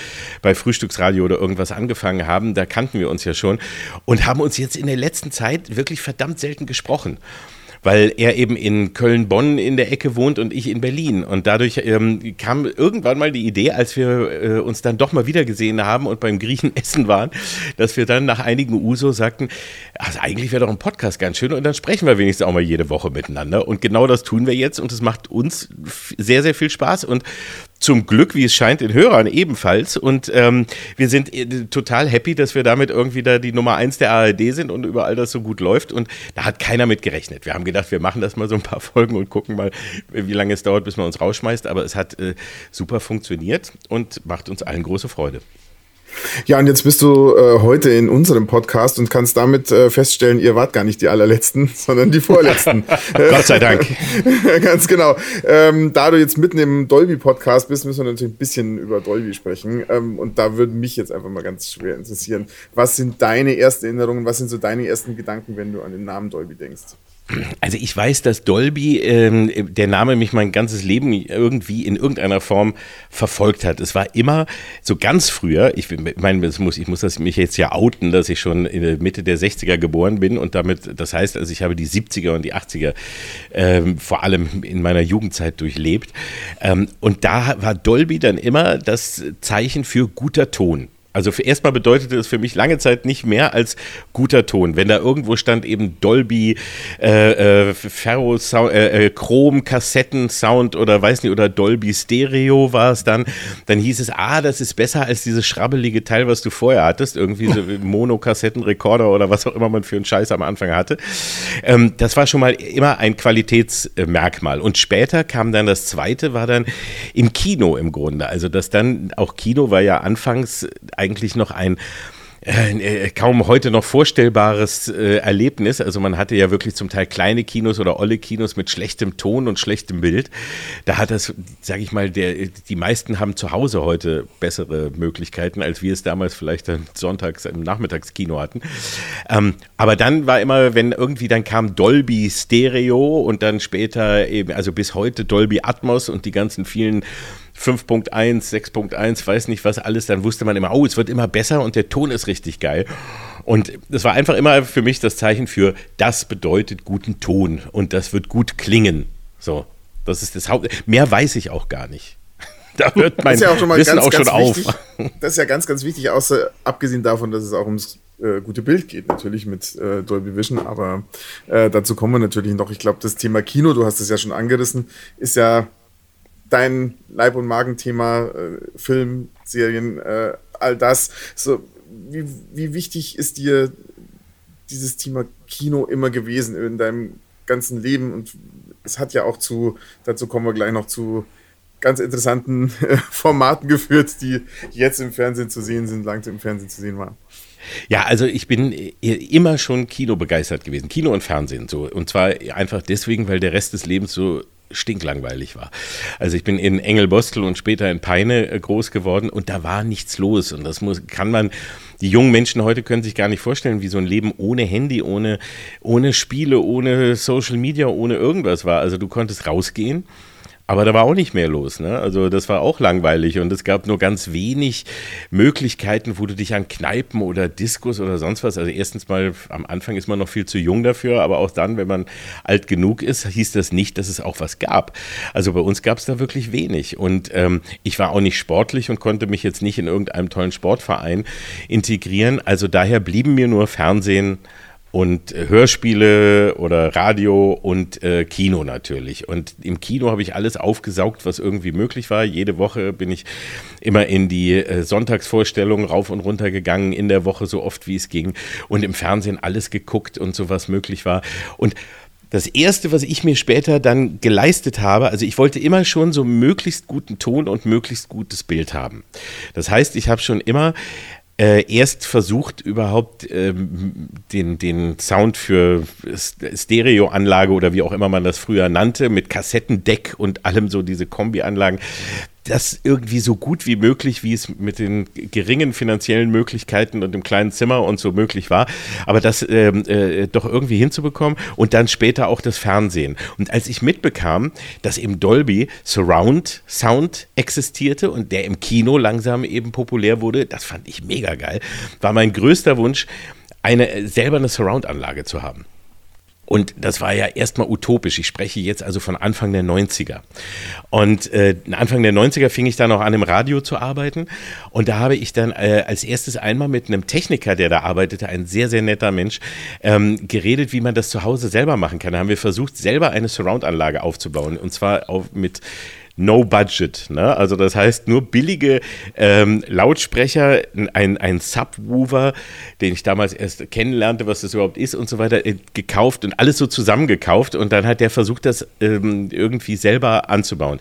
bei Frühstücksradio oder irgendwas angefangen haben, da kannten wir uns ja schon und haben uns jetzt in der letzten Zeit wirklich verdammt selten gesprochen weil er eben in Köln-Bonn in der Ecke wohnt und ich in Berlin. Und dadurch ähm, kam irgendwann mal die Idee, als wir äh, uns dann doch mal wieder gesehen haben und beim Griechen essen waren, dass wir dann nach einigen Uso sagten, also eigentlich wäre doch ein Podcast ganz schön und dann sprechen wir wenigstens auch mal jede Woche miteinander. Und genau das tun wir jetzt und es macht uns sehr, sehr viel Spaß. Und zum Glück, wie es scheint, den Hörern ebenfalls. Und ähm, wir sind äh, total happy, dass wir damit irgendwie da die Nummer eins der ARD sind und überall das so gut läuft. Und da hat keiner mit gerechnet. Wir haben gedacht, wir machen das mal so ein paar Folgen und gucken mal, wie lange es dauert, bis man uns rausschmeißt. Aber es hat äh, super funktioniert und macht uns allen große Freude.
Ja, und jetzt bist du äh, heute in unserem Podcast und kannst damit äh, feststellen, ihr wart gar nicht die allerletzten, sondern die vorletzten.
Gott sei Dank.
Ganz genau. Ähm, da du jetzt mitten im Dolby-Podcast bist, müssen wir natürlich ein bisschen über Dolby sprechen. Ähm, und da würde mich jetzt einfach mal ganz schwer interessieren. Was sind deine ersten Erinnerungen, was sind so deine ersten Gedanken, wenn du an den Namen Dolby denkst?
Also ich weiß, dass Dolby, ähm, der Name mich mein ganzes Leben irgendwie in irgendeiner Form verfolgt hat. Es war immer so ganz früher, ich meine, ich muss, ich muss das mich jetzt ja outen, dass ich schon in der Mitte der 60er geboren bin und damit, das heißt, also ich habe die 70er und die 80er ähm, vor allem in meiner Jugendzeit durchlebt. Ähm, und da war Dolby dann immer das Zeichen für guter Ton. Also erstmal bedeutete es für mich lange Zeit nicht mehr als guter Ton. Wenn da irgendwo stand eben Dolby, äh, äh, Ferro, äh, äh, Chrom, Kassetten, Sound oder weiß nicht, oder Dolby Stereo war es dann, dann hieß es, ah, das ist besser als dieses schrabbelige Teil, was du vorher hattest, irgendwie so Mono-Kassettenrekorder oder was auch immer man für einen Scheiß am Anfang hatte. Ähm, das war schon mal immer ein Qualitätsmerkmal. Und später kam dann das zweite, war dann im Kino im Grunde. Also das dann, auch Kino war ja anfangs eigentlich noch ein äh, äh, kaum heute noch vorstellbares äh, Erlebnis. Also man hatte ja wirklich zum Teil kleine Kinos oder olle Kinos mit schlechtem Ton und schlechtem Bild. Da hat das, sage ich mal, der, die meisten haben zu Hause heute bessere Möglichkeiten, als wir es damals vielleicht dann sonntags im Nachmittagskino hatten. Ähm, aber dann war immer, wenn irgendwie dann kam Dolby Stereo und dann später eben, also bis heute Dolby Atmos und die ganzen vielen 5.1, 6.1, weiß nicht was alles, dann wusste man immer, oh, es wird immer besser und der Ton ist richtig geil. Und das war einfach immer für mich das Zeichen für, das bedeutet guten Ton und das wird gut klingen. So, das ist das Haupt. Mehr weiß ich auch gar nicht. Da hört mein ja auch Wissen ganz, auch schon auf.
Wichtig. Das ist ja ganz, ganz wichtig, außer abgesehen davon, dass es auch ums äh, gute Bild geht, natürlich mit äh, Dolby Vision, aber äh, dazu kommen wir natürlich noch. Ich glaube, das Thema Kino, du hast es ja schon angerissen, ist ja dein Leib- und Magenthema, äh, Film, Serien, äh, all das. So, wie, wie wichtig ist dir dieses Thema Kino immer gewesen in deinem ganzen Leben? Und es hat ja auch zu, dazu kommen wir gleich noch zu ganz interessanten äh, Formaten geführt, die jetzt im Fernsehen zu sehen sind, lang im Fernsehen zu sehen waren.
Ja, also ich bin immer schon Kino begeistert gewesen, Kino und Fernsehen so. Und zwar einfach deswegen, weil der Rest des Lebens so stinklangweilig war. Also ich bin in Engelbostel und später in Peine äh, groß geworden und da war nichts los. Und das muss, kann man, die jungen Menschen heute können sich gar nicht vorstellen, wie so ein Leben ohne Handy, ohne, ohne Spiele, ohne Social Media, ohne irgendwas war. Also du konntest rausgehen aber da war auch nicht mehr los. Ne? Also das war auch langweilig und es gab nur ganz wenig Möglichkeiten, wo du dich an Kneipen oder Diskos oder sonst was. Also erstens mal, am Anfang ist man noch viel zu jung dafür, aber auch dann, wenn man alt genug ist, hieß das nicht, dass es auch was gab. Also bei uns gab es da wirklich wenig. Und ähm, ich war auch nicht sportlich und konnte mich jetzt nicht in irgendeinem tollen Sportverein integrieren. Also daher blieben mir nur Fernsehen und äh, Hörspiele oder Radio und äh, Kino natürlich. Und im Kino habe ich alles aufgesaugt, was irgendwie möglich war. Jede Woche bin ich immer in die äh, Sonntagsvorstellungen rauf und runter gegangen, in der Woche so oft wie es ging. Und im Fernsehen alles geguckt und so was möglich war. Und das erste, was ich mir später dann geleistet habe, also ich wollte immer schon so möglichst guten Ton und möglichst gutes Bild haben. Das heißt, ich habe schon immer äh, erst versucht, überhaupt ähm, den, den Sound für Stereoanlage oder wie auch immer man das früher nannte, mit Kassettendeck und allem so diese Kombianlagen, das irgendwie so gut wie möglich, wie es mit den geringen finanziellen Möglichkeiten und dem kleinen Zimmer und so möglich war, aber das ähm, äh, doch irgendwie hinzubekommen und dann später auch das Fernsehen. Und als ich mitbekam, dass im Dolby Surround Sound existierte und der im Kino langsam eben populär wurde, das fand ich mega geil, war mein größter Wunsch, eine selber eine Surround-Anlage zu haben. Und das war ja erstmal utopisch. Ich spreche jetzt also von Anfang der 90er. Und äh, Anfang der 90er fing ich dann auch an, im Radio zu arbeiten. Und da habe ich dann äh, als erstes einmal mit einem Techniker, der da arbeitete, ein sehr, sehr netter Mensch, ähm, geredet, wie man das zu Hause selber machen kann. Da haben wir versucht, selber eine Surround-Anlage aufzubauen. Und zwar auf, mit No Budget. Ne? Also das heißt nur billige ähm, Lautsprecher, ein, ein Subwoofer, den ich damals erst kennenlernte, was das überhaupt ist und so weiter, äh, gekauft und alles so zusammengekauft und dann hat der versucht, das ähm, irgendwie selber anzubauen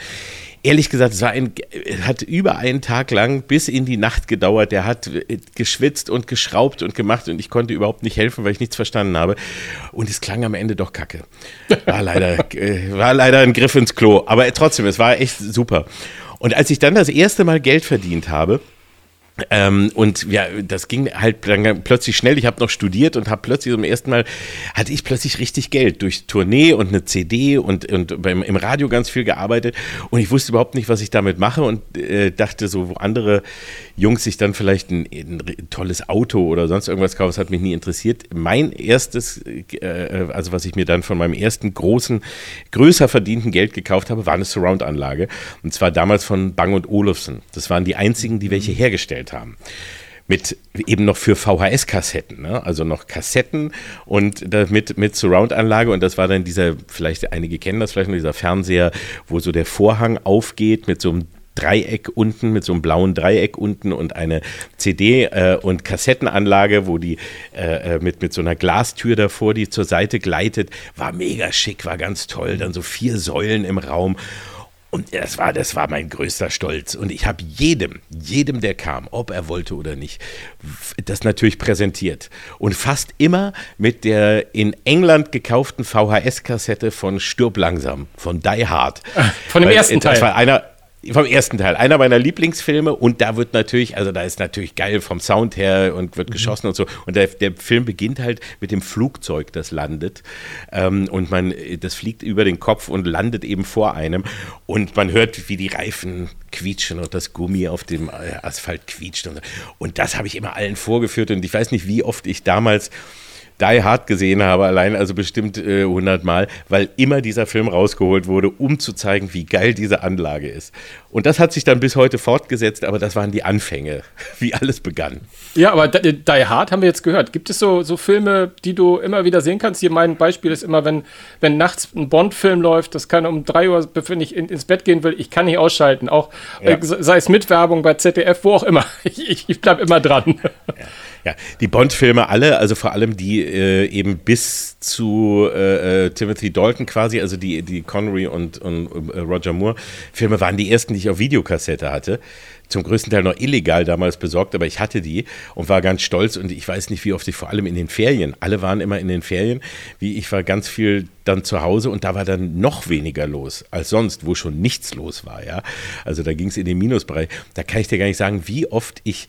ehrlich gesagt, es war ein, hat über einen Tag lang bis in die Nacht gedauert. Der hat äh, geschwitzt und geschraubt und gemacht und ich konnte überhaupt nicht helfen, weil ich nichts verstanden habe. Und es klang am Ende doch kacke. War leider, äh, war leider ein Griff ins Klo. Aber trotzdem, es war echt super. Und als ich dann das erste Mal Geld verdient habe, ähm, und ja, das ging halt dann plötzlich schnell. Ich habe noch studiert und habe plötzlich zum ersten Mal hatte ich plötzlich richtig Geld durch Tournee und eine CD und, und beim, im Radio ganz viel gearbeitet. Und ich wusste überhaupt nicht, was ich damit mache und äh, dachte so, wo andere Jungs sich dann vielleicht ein, ein, tolles Auto oder sonst irgendwas kaufen, das hat mich nie interessiert. Mein erstes, äh, also was ich mir dann von meinem ersten großen, größer verdienten Geld gekauft habe, war eine Surround-Anlage. Und zwar damals von Bang und Olufsen. Das waren die einzigen, die welche hergestellt haben mit eben noch für VHS-Kassetten, ne? also noch Kassetten und mit, mit Surround-Anlage und das war dann dieser, vielleicht einige kennen das vielleicht noch, dieser Fernseher, wo so der Vorhang aufgeht mit so einem Dreieck unten, mit so einem blauen Dreieck unten und eine CD- äh, und Kassettenanlage, wo die äh, äh, mit, mit so einer Glastür davor, die zur Seite gleitet, war mega schick, war ganz toll, dann so vier Säulen im Raum und das war, das war mein größter Stolz. Und ich habe jedem, jedem, der kam, ob er wollte oder nicht, das natürlich präsentiert. Und fast immer mit der in England gekauften VHS-Kassette von Stirb langsam, von Die Hard.
Von dem Weil, ersten Teil.
Das war einer, vom ersten Teil. Einer meiner Lieblingsfilme und da wird natürlich, also da ist natürlich geil vom Sound her und wird mhm. geschossen und so. Und der, der, Film beginnt halt mit dem Flugzeug, das landet. Ähm, und man, das fliegt über den Kopf und landet eben vor einem. Und man hört, wie die Reifen quietschen und das Gummi auf dem äh, Asphalt quietscht. Und, und das habe ich immer allen vorgeführt. Und ich weiß nicht, wie oft ich damals die Hard gesehen habe, allein also bestimmt äh, 100 Mal, weil immer dieser Film rausgeholt wurde, um zu zeigen, wie geil diese Anlage ist. Und das hat sich dann bis heute fortgesetzt, aber das waren die Anfänge, wie alles begann.
Ja, aber Die Hard haben wir jetzt gehört. Gibt es so, so Filme, die du immer wieder sehen kannst? Hier mein Beispiel ist immer, wenn, wenn nachts ein Bond-Film läuft, das kann um 3 Uhr, wenn ich in, ins Bett gehen will, ich kann nicht ausschalten. Auch ja. äh, sei es mit Werbung bei ZDF, wo auch immer. Ich, ich bleibe immer dran.
Ja. Ja, die Bond-Filme alle, also vor allem die äh, eben bis zu äh, äh, Timothy Dalton quasi, also die, die Connery und, und äh, Roger Moore-Filme waren die ersten, die ich auf Videokassette hatte. Zum größten Teil noch illegal damals besorgt, aber ich hatte die und war ganz stolz und ich weiß nicht, wie oft ich vor allem in den Ferien, alle waren immer in den Ferien, wie ich war ganz viel dann zu Hause und da war dann noch weniger los als sonst, wo schon nichts los war, ja. Also da ging es in den Minusbereich. Da kann ich dir gar nicht sagen, wie oft ich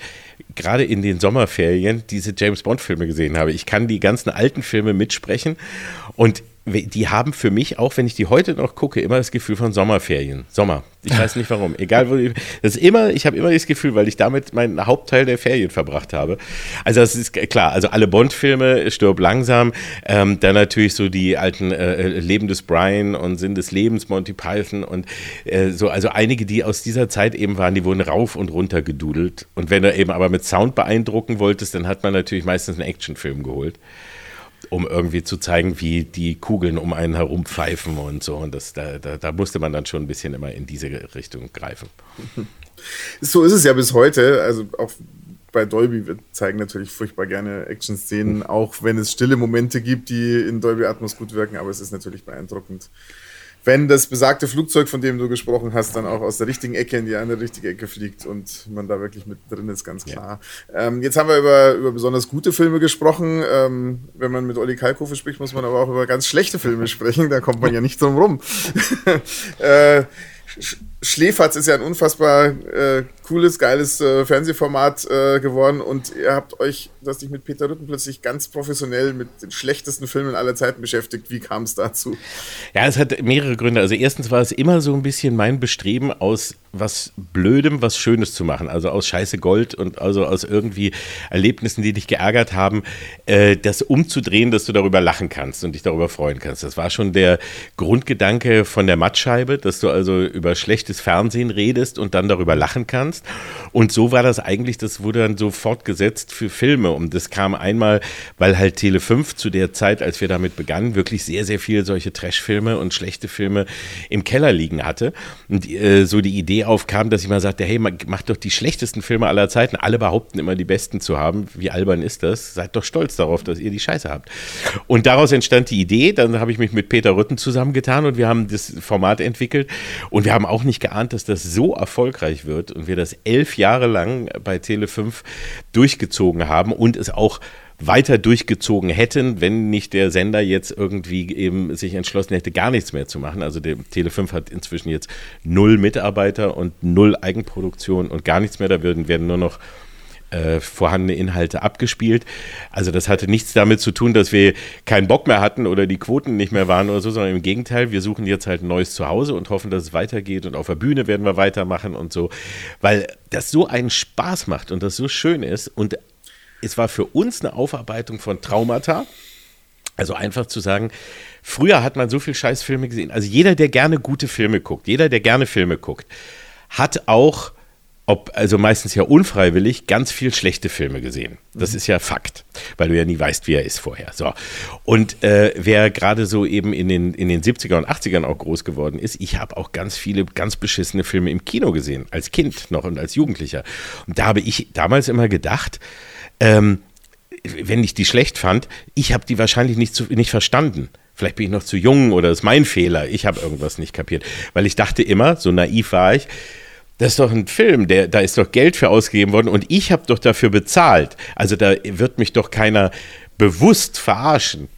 gerade in den Sommerferien diese James Bond Filme gesehen habe. Ich kann die ganzen alten Filme mitsprechen und die haben für mich, auch wenn ich die heute noch gucke, immer das Gefühl von Sommerferien. Sommer. Ich weiß nicht warum. Egal wo ich, das ist immer, ich habe immer das Gefühl, weil ich damit meinen Hauptteil der Ferien verbracht habe. Also das ist klar, also alle Bond-Filme, Stirb langsam, ähm, dann natürlich so die alten äh, äh, Leben des Brian und Sinn des Lebens, Monty Python und äh, so, also einige, die aus dieser Zeit eben waren, die wurden rauf und runter gedudelt. Und wenn du eben aber mit Sound beeindrucken wolltest, dann hat man natürlich meistens einen Actionfilm geholt um irgendwie zu zeigen, wie die Kugeln um einen herum pfeifen und so. Und das, da, da, da musste man dann schon ein bisschen immer in diese Richtung greifen.
So ist es ja bis heute. Also auch bei Dolby, wir zeigen natürlich furchtbar gerne Action-Szenen, auch wenn es stille Momente gibt, die in Dolby Atmos gut wirken, aber es ist natürlich beeindruckend, wenn das besagte Flugzeug, von dem du gesprochen hast, dann auch aus der richtigen Ecke in die andere richtige Ecke fliegt und man da wirklich mit drin ist, ganz klar. Ja. Ähm, jetzt haben wir über, über besonders gute Filme gesprochen. Ähm, wenn man mit Olli Kalkofe spricht, muss man aber auch über ganz schlechte Filme sprechen. Da kommt man ja nicht drum rum. äh, Schläferz ist ja ein unfassbar äh, cooles, geiles äh, Fernsehformat äh, geworden und ihr habt euch, du hast dich mit Peter Rütten plötzlich ganz professionell mit den schlechtesten Filmen aller Zeiten beschäftigt. Wie kam es dazu?
Ja, es hat mehrere Gründe. Also erstens war es immer so ein bisschen mein Bestreben, aus was Blödem was Schönes zu machen. Also aus Scheiße Gold und also aus irgendwie Erlebnissen, die dich geärgert haben, äh, das umzudrehen, dass du darüber lachen kannst und dich darüber freuen kannst. Das war schon der Grundgedanke von der Mattscheibe, dass du also über schlechte schlechtes Fernsehen redest und dann darüber lachen kannst. Und so war das eigentlich, das wurde dann so fortgesetzt für Filme. Und das kam einmal, weil halt Tele 5 zu der Zeit, als wir damit begannen, wirklich sehr, sehr viele solche Trash-Filme und schlechte Filme im Keller liegen hatte. Und äh, so die Idee aufkam, dass ich mal sagte, hey, macht doch die schlechtesten Filme aller Zeiten. Alle behaupten immer, die besten zu haben. Wie albern ist das? Seid doch stolz darauf, dass ihr die Scheiße habt. Und daraus entstand die Idee. Dann habe ich mich mit Peter Rütten zusammengetan und wir haben das Format entwickelt. Und wir haben auch nicht geahnt, dass das so erfolgreich wird und wir das elf Jahre lang bei Tele5 durchgezogen haben und es auch weiter durchgezogen hätten, wenn nicht der Sender jetzt irgendwie eben sich entschlossen hätte, gar nichts mehr zu machen. Also der Tele5 hat inzwischen jetzt null Mitarbeiter und null Eigenproduktion und gar nichts mehr. Da werden, werden nur noch äh, vorhandene Inhalte abgespielt. Also das hatte nichts damit zu tun, dass wir keinen Bock mehr hatten oder die Quoten nicht mehr waren oder so, sondern im Gegenteil, wir suchen jetzt halt ein neues Zuhause und hoffen, dass es weitergeht und auf der Bühne werden wir weitermachen und so, weil das so einen Spaß macht und das so schön ist und es war für uns eine Aufarbeitung von Traumata. Also einfach zu sagen, früher hat man so viel Scheißfilme gesehen. Also jeder, der gerne gute Filme guckt, jeder, der gerne Filme guckt, hat auch ob, also meistens ja unfreiwillig, ganz viel schlechte Filme gesehen. Das mhm. ist ja Fakt, weil du ja nie weißt, wie er ist vorher. So. Und äh, wer gerade so eben in den, in den 70er und 80ern auch groß geworden ist, ich habe auch ganz viele ganz beschissene Filme im Kino gesehen, als Kind noch und als Jugendlicher. Und da habe ich damals immer gedacht, ähm, wenn ich die schlecht fand, ich habe die wahrscheinlich nicht, zu, nicht verstanden. Vielleicht bin ich noch zu jung oder ist mein Fehler. Ich habe irgendwas nicht kapiert. Weil ich dachte immer, so naiv war ich, das ist doch ein Film, der, da ist doch Geld für ausgegeben worden und ich habe doch dafür bezahlt. Also da wird mich doch keiner bewusst verarschen.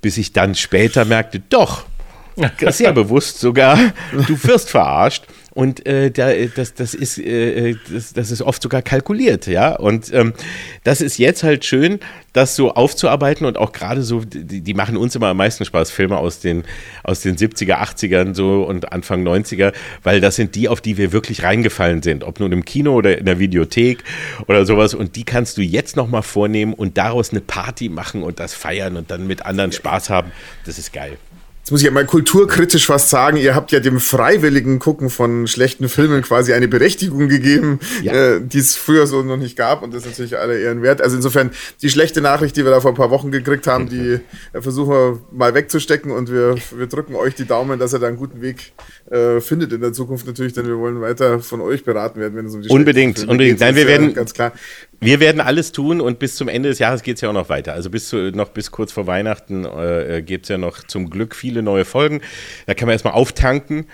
Bis ich dann später merkte, doch, sehr bewusst sogar, du wirst verarscht. Und äh, da, das, das, ist, äh, das, das ist oft sogar kalkuliert, ja. Und ähm, das ist jetzt halt schön, das so aufzuarbeiten und auch gerade so, die, die, machen uns immer am meisten Spaß, Filme aus den, aus den 70er, 80ern so und Anfang 90er, weil das sind die, auf die wir wirklich reingefallen sind, ob nun im Kino oder in der Videothek oder sowas. Und die kannst du jetzt nochmal vornehmen und daraus eine Party machen und das feiern und dann mit anderen Spaß haben. Das ist geil.
Jetzt muss ich ja mal kulturkritisch was sagen. Ihr habt ja dem freiwilligen Gucken von schlechten Filmen quasi eine Berechtigung gegeben, ja. äh, die es früher so noch nicht gab. Und das ist natürlich alle Ehren wert. Also insofern, die schlechte Nachricht, die wir da vor ein paar Wochen gekriegt haben, die äh, versuchen wir mal wegzustecken. Und wir, wir drücken euch die Daumen, dass ihr da einen guten Weg äh, findet in der Zukunft natürlich. Denn wir wollen weiter von euch beraten werden, wenn es um die
Unbedingt, unbedingt. Nein, wir werden, ganz klar. Wir werden alles tun und bis zum Ende des Jahres geht es ja auch noch weiter. Also bis zu, noch bis kurz vor Weihnachten äh, gibt es ja noch zum Glück viele neue Folgen. Da kann man erstmal auftanken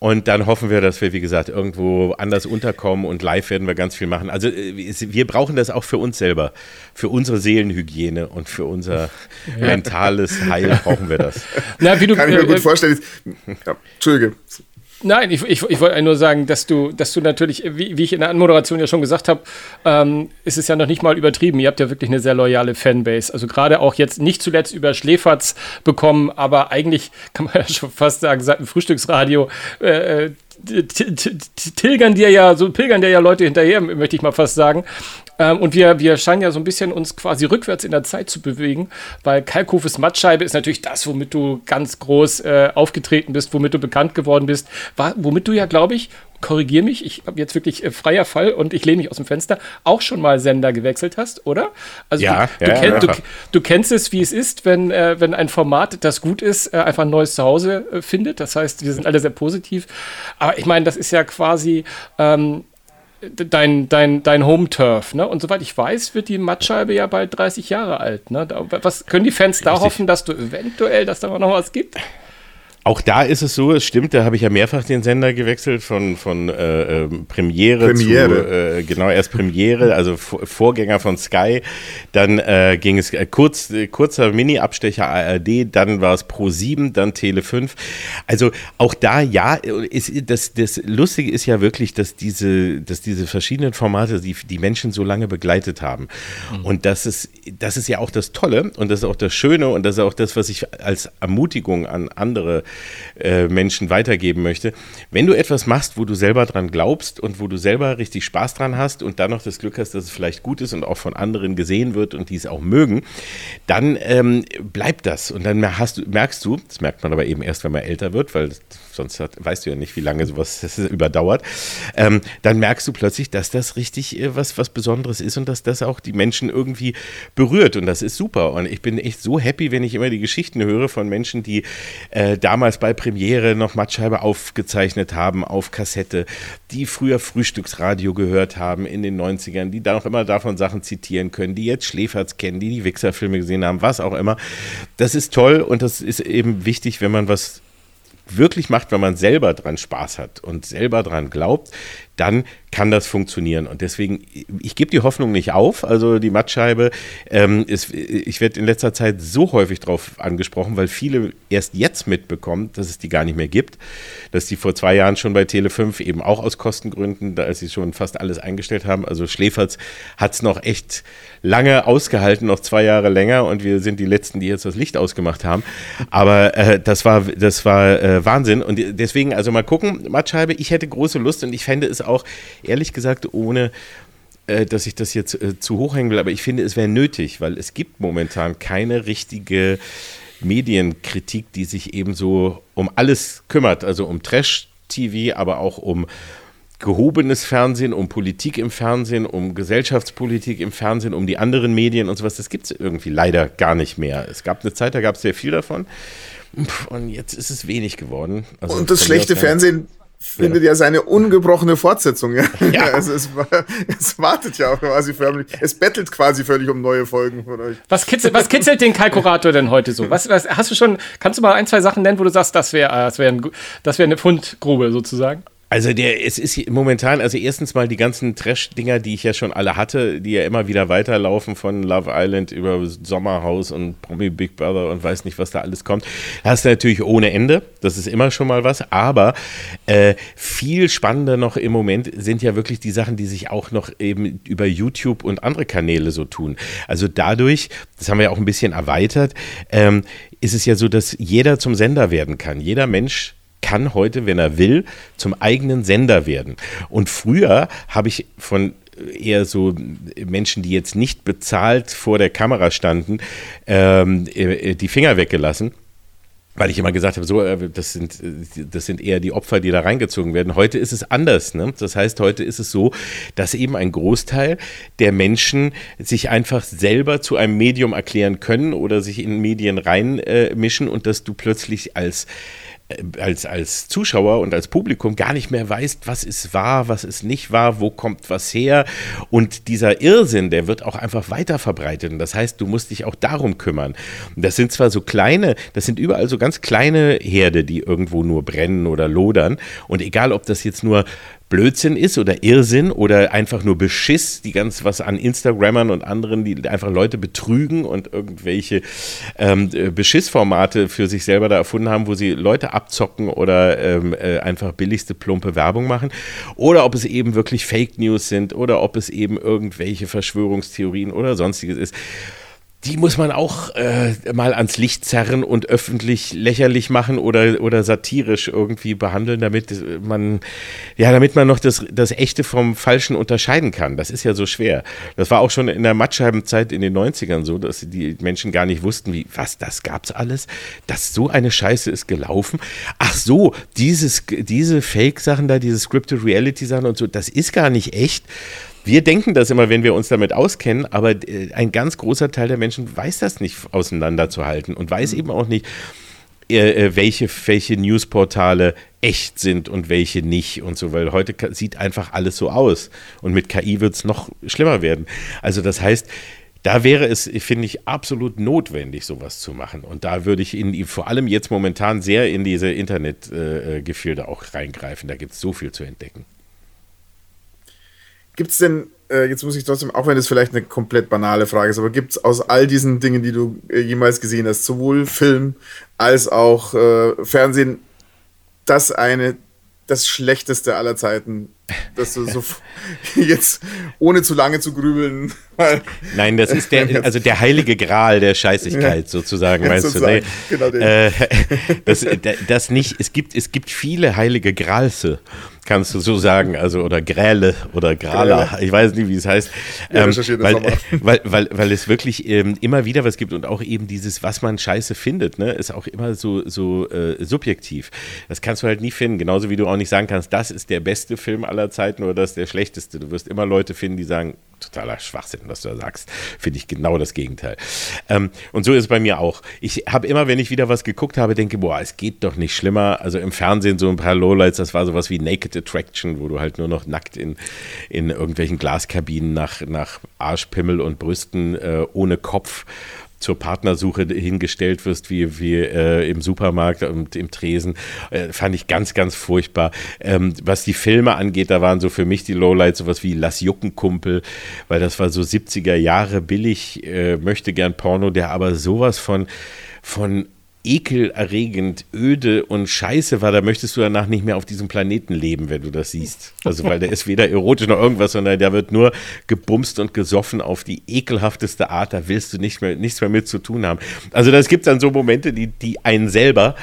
Und dann hoffen wir, dass wir, wie gesagt, irgendwo anders unterkommen und live werden wir ganz viel machen. Also äh, wir brauchen das auch für uns selber, für unsere Seelenhygiene und für unser mentales Heil brauchen wir das.
Na, wie du, Kann ich mir äh, gut vorstellen. Ja, Entschuldige.
Nein, ich, ich, ich wollte nur sagen, dass du, dass du natürlich, wie, wie ich in der Anmoderation ja schon gesagt habe, ähm, ist es ja noch nicht mal übertrieben. Ihr habt ja wirklich eine sehr loyale Fanbase. Also gerade auch jetzt nicht zuletzt über Schläferz bekommen, aber eigentlich kann man ja schon fast sagen, seit dem Frühstücksradio äh, äh tilgern dir ja, so pilgern dir ja Leute hinterher, möchte ich mal fast sagen. Ähm, und wir, wir scheinen ja so ein bisschen uns quasi rückwärts in der Zeit zu bewegen, weil Kalkhofes Mattscheibe ist natürlich das, womit du ganz groß äh, aufgetreten bist, womit du bekannt geworden bist, war, womit du ja, glaube ich, korrigier mich, ich habe jetzt wirklich äh, freier Fall und ich lehne mich aus dem Fenster, auch schon mal Sender gewechselt hast, oder? Also
ja,
du, du,
ja,
kenn,
ja.
Du, du, kennst es, wie es ist, wenn, äh, wenn ein Format, das gut ist, äh, einfach ein neues Zuhause äh, findet. Das heißt, wir sind alle sehr positiv. Aber ich meine, das ist ja quasi ähm, dein, dein, dein Home-Turf. Ne? Und soweit ich weiß, wird die Mattscheibe ja bald 30 Jahre alt. Ne? Was können die Fans da Richtig. hoffen, dass du eventuell, dass da noch was gibt?
Auch da ist es so, es stimmt, da habe ich ja mehrfach den Sender gewechselt von, von äh, Premiere,
Premiere,
zu, äh, genau, erst Premiere, also Vorgänger von Sky, dann äh, ging es äh, kurz, äh, kurzer Mini-Abstecher ARD, dann war es Pro 7, dann Tele 5. Also auch da, ja, ist, das, das Lustige ist ja wirklich, dass diese, dass diese verschiedenen Formate die, die Menschen so lange begleitet haben. Mhm. Und das ist, das ist ja auch das Tolle und das ist auch das Schöne und das ist auch das, was ich als Ermutigung an andere äh, Menschen weitergeben möchte. Wenn du etwas machst, wo du selber dran glaubst und wo du selber richtig Spaß dran hast und dann noch das Glück hast, dass es vielleicht gut ist und auch von anderen gesehen wird und die es auch mögen, dann ähm, bleibt das. Und dann hast merkst du, das merkt man aber eben erst, wenn man älter wird, weil sonst hat, weißt du ja nicht, wie lange sowas überdauert, ähm, dann merkst du plötzlich, dass das richtig äh, was, was Besonderes ist und dass das auch die Menschen irgendwie berührt. Und das ist super. Und ich bin echt so happy, wenn ich immer die Geschichten höre von Menschen, die äh, damals bei Premiere noch Mattscheibe aufgezeichnet haben auf Kassette, die früher Frühstücksradio gehört haben in den 90ern, die da auch immer davon Sachen zitieren können, die jetzt Schläferz kennen, die die Wichserfilme gesehen haben, was auch immer. Das ist toll und das ist eben wichtig, wenn man was wirklich macht, wenn man selber dran Spaß hat und selber dran glaubt, dann kann das funktionieren. Und deswegen, ich gebe die Hoffnung nicht auf. Also die Mattscheibe, ähm, ist, ich werde in letzter Zeit so häufig darauf angesprochen, weil viele erst jetzt mitbekommen, dass es die gar nicht mehr gibt. Dass die vor zwei Jahren schon bei Tele5 eben auch aus Kostengründen, da sie schon fast alles eingestellt haben. Also Schläferz hat es noch echt lange ausgehalten, noch zwei Jahre länger. Und wir sind die Letzten, die jetzt das Licht ausgemacht haben. Aber äh, das war, das war äh, Wahnsinn. Und deswegen, also mal gucken, Mattscheibe, ich hätte große Lust und ich fände es auch ehrlich gesagt ohne äh, dass ich das jetzt äh, zu hoch hängen will, aber ich finde, es wäre nötig, weil es gibt momentan keine richtige Medienkritik, die sich eben so um alles kümmert, also um Trash-TV, aber auch um gehobenes Fernsehen, um Politik im Fernsehen, um Gesellschaftspolitik im Fernsehen, um die anderen Medien und sowas. Das gibt es irgendwie leider gar nicht mehr. Es gab eine Zeit, da gab es sehr viel davon. Und jetzt ist es wenig geworden.
Also und das schlechte Fernsehen findet ja. seine ungebrochene Fortsetzung. Ja? ja. Also es, es, wartet ja auch quasi förmlich. Es bettelt quasi völlig um neue Folgen von euch.
Was kitzelt, was kitzelt den Kalkurator denn heute so? Was, was, hast du schon, kannst du mal ein, zwei Sachen nennen, wo du sagst, das wäre das wär wär eine Fundgrube sozusagen?
Also der, es ist momentan, also erstens mal die ganzen Trash-Dinger, die ich ja schon alle hatte, die ja immer wieder weiterlaufen von Love Island über Sommerhaus und Promi Big Brother und weiß nicht, was da alles kommt. hast du natürlich ohne Ende, das ist immer schon mal was, aber äh, viel spannender noch im Moment sind ja wirklich die Sachen, die sich auch noch eben über YouTube und andere Kanäle so tun. Also dadurch, das haben wir ja auch ein bisschen erweitert, ähm, ist es ja so, dass jeder zum Sender werden kann. Jeder Mensch kann heute, wenn er will, zum eigenen Sender werden. Und früher habe ich von eher so Menschen, die jetzt nicht bezahlt vor der Kamera standen, ähm, äh, die Finger weggelassen weil ich immer gesagt habe, so, äh, das sind, das sind eher die Opfer, die da reingezogen werden. Heute ist es anders. Ne? Das heißt, heute ist es so, dass eben ein Großteil der Menschen sich einfach selber zu einem Medium erklären können oder sich in Medien reinmischen äh, und dass du plötzlich als äh, als, als Zuschauer und als Publikum gar nicht mehr weißt, was ist wahr, was ist nicht wahr, wo kommt was her. Und dieser Irrsinn, der wird auch einfach weiter verbreitet. Und das heißt, du musst dich auch darum kümmern. Das sind zwar so kleine, das sind überall so ganz kleine Herde, die irgendwo nur brennen oder lodern. Und egal, ob das jetzt nur Blödsinn ist oder Irrsinn oder einfach nur Beschiss, die ganz was an Instagrammern und anderen, die einfach Leute betrügen und irgendwelche ähm, äh, Beschissformate für sich selber da erfunden haben, wo sie Leute abzocken oder ähm, äh, einfach billigste plumpe Werbung machen. Oder ob es eben wirklich Fake News sind oder ob es eben irgendwelche Verschwörungstheorien oder sonstiges ist die muss man auch äh, mal ans Licht zerren und öffentlich lächerlich machen oder, oder satirisch irgendwie behandeln, damit man, ja, damit man noch das, das Echte vom Falschen unterscheiden kann. Das ist ja so schwer. Das war auch schon in der Mattscheibenzeit in den 90ern so, dass die Menschen gar nicht wussten, wie, was, das gab's alles? Dass so eine Scheiße ist gelaufen? Ach so, dieses, diese Fake-Sachen da, diese Scripted Reality-Sachen und so, das ist gar nicht echt. Wir denken das immer, wenn wir uns damit auskennen, aber äh, ein ganz großer Teil der Menschen weiß das nicht auseinanderzuhalten und weiß mhm. eben auch nicht, äh, äh, welche, welche Newsportale echt sind und welche nicht und so, weil heute sieht einfach alles so aus. Und mit KI wird es noch schlimmer werden. Also das heißt, da wäre es, finde ich, absolut notwendig, sowas zu machen. Und da würde ich in, vor allem jetzt momentan sehr in diese Internetgefilde äh, auch reingreifen. Da gibt es so viel zu entdecken.
Gibt es denn, äh, jetzt muss ich trotzdem, auch wenn es vielleicht eine komplett banale Frage ist, aber gibt es aus all diesen Dingen, die du äh, jemals gesehen hast, sowohl Film als auch äh, Fernsehen, das eine, das schlechteste aller Zeiten, dass du so jetzt ohne zu lange zu grübeln.
Nein, das ist der, also der heilige Gral der Scheißigkeit ja, sozusagen, meinst sozusagen, du? Genau den. Äh, das, das nicht, es gibt, es gibt viele heilige Gralse kannst du so sagen, also oder Gräle oder Grala, ich weiß nicht, wie es heißt, ja, ähm, weil, weil, weil, weil es wirklich ähm, immer wieder was gibt und auch eben dieses, was man scheiße findet, ne, ist auch immer so, so äh, subjektiv. Das kannst du halt nie finden, genauso wie du auch nicht sagen kannst, das ist der beste Film aller Zeiten oder das ist der schlechteste. Du wirst immer Leute finden, die sagen, totaler Schwachsinn, was du da sagst. Finde ich genau das Gegenteil. Ähm, und so ist es bei mir auch. Ich habe immer, wenn ich wieder was geguckt habe, denke, boah, es geht doch nicht schlimmer. Also im Fernsehen so ein paar Lowlights, das war sowas wie Naked Attraction, wo du halt nur noch nackt in, in irgendwelchen Glaskabinen nach, nach Arschpimmel und Brüsten äh, ohne Kopf zur Partnersuche hingestellt wirst, wie, wie äh, im Supermarkt und im Tresen, äh, fand ich ganz, ganz furchtbar. Ähm, was die Filme angeht, da waren so für mich die Lowlights sowas wie Lass Jucken Kumpel, weil das war so 70er Jahre billig, äh, möchte gern Porno, der aber sowas von, von ekelerregend, öde und scheiße war, da möchtest du danach nicht mehr auf diesem Planeten leben, wenn du das siehst. Also, weil der ist weder erotisch noch irgendwas, sondern der wird nur gebumst und gesoffen auf die ekelhafteste Art. Da willst du nicht mehr, nichts mehr mit zu tun haben. Also, das gibt dann so Momente, die, die einen selber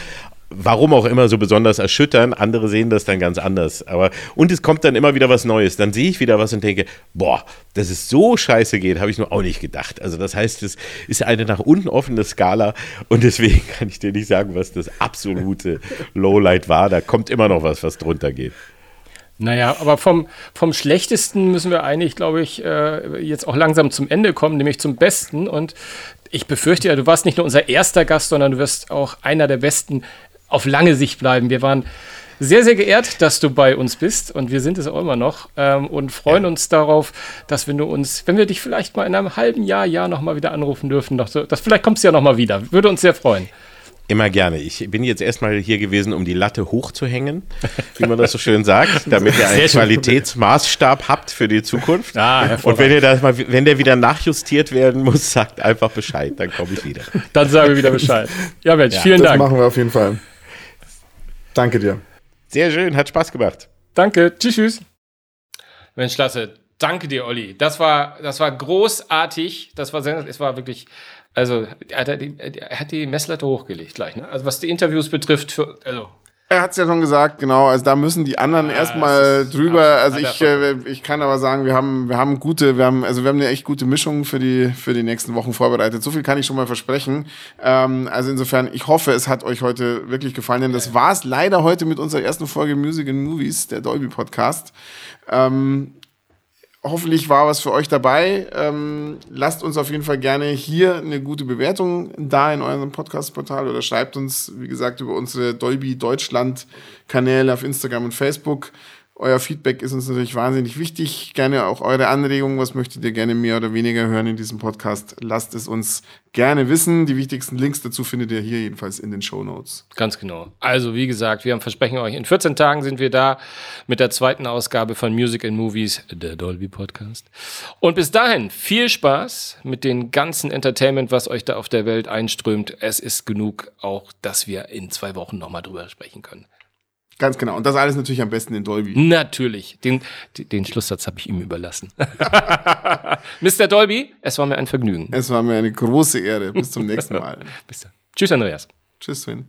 warum auch immer so besonders erschüttern. Andere sehen das dann ganz anders. Aber, und es kommt dann immer wieder was Neues. Dann sehe ich wieder was und denke, boah, dass es so scheiße geht, habe ich nur auch nicht gedacht. Also das heißt, es ist eine nach unten offene Skala und deswegen kann ich dir nicht sagen, was das absolute Lowlight war. Da kommt immer noch was, was drunter geht.
Naja, aber vom, vom Schlechtesten müssen wir eigentlich, glaube ich, äh, jetzt auch langsam zum Ende kommen, nämlich zum Besten. Und ich befürchte ja, du warst nicht nur unser erster Gast, sondern du wirst auch einer der besten auf lange Sicht bleiben. Wir waren sehr, sehr geehrt, dass du bei uns bist und wir sind es auch immer noch ähm, und freuen ja. uns darauf, dass wenn du uns, wenn wir dich vielleicht mal in einem halben Jahr, Jahr nochmal wieder anrufen dürfen, noch so, dass vielleicht kommst du ja nochmal wieder. Würde uns sehr freuen.
Immer gerne. Ich bin jetzt erstmal hier gewesen, um die Latte hochzuhängen, wie man das so schön sagt, damit ihr einen Qualitätsmaßstab habt für die Zukunft. Ah, und wenn ihr das mal, wenn der wieder nachjustiert werden muss, sagt einfach Bescheid, dann komme ich wieder.
Dann sagen wir wieder Bescheid. Ja, Mensch, ja, vielen
das
Dank.
Das machen wir auf jeden Fall. Danke dir.
Sehr schön, hat Spaß gemacht.
Danke, tschüss, tschüss. Mensch, klasse. Danke dir, Olli. Das war, das war großartig. Das war, es war wirklich, also er hat die, er hat die Messlatte hochgelegt gleich. Ne? Also was die Interviews betrifft, für, also
er hat es ja schon gesagt, genau. Also da müssen die anderen ja, erstmal drüber. Also ich, äh, ich kann aber sagen, wir haben, wir haben gute, wir haben, also wir haben eine echt gute Mischung für die, für die nächsten Wochen vorbereitet. So viel kann ich schon mal versprechen. Ähm, also insofern, ich hoffe, es hat euch heute wirklich gefallen, denn das war es leider heute mit unserer ersten Folge Music and Movies, der Dolby Podcast. Ähm, hoffentlich war was für euch dabei. Ähm, lasst uns auf jeden Fall gerne hier eine gute Bewertung da in eurem Podcast-Portal oder schreibt uns, wie gesagt, über unsere Dolby Deutschland Kanäle auf Instagram und Facebook. Euer Feedback ist uns natürlich wahnsinnig wichtig. Gerne auch eure Anregungen. Was möchtet ihr gerne mehr oder weniger hören in diesem Podcast? Lasst es uns gerne wissen. Die wichtigsten Links dazu findet ihr hier jedenfalls in den Show Notes.
Ganz genau. Also, wie gesagt, wir haben versprechen euch, in 14 Tagen sind wir da mit der zweiten Ausgabe von Music and Movies, der Dolby Podcast. Und bis dahin viel Spaß mit den ganzen Entertainment, was euch da auf der Welt einströmt. Es ist genug, auch dass wir in zwei Wochen nochmal drüber sprechen können.
Ganz genau. Und das alles natürlich am besten in Dolby.
Natürlich. Den, den Schlusssatz habe ich ihm überlassen. Mr. Dolby, es war mir ein Vergnügen.
Es war mir eine große Ehre. Bis zum nächsten Mal.
Bis dann. Tschüss, Andreas.
Tschüss, Sven.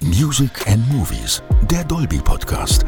Music and Movies, der Dolby Podcast.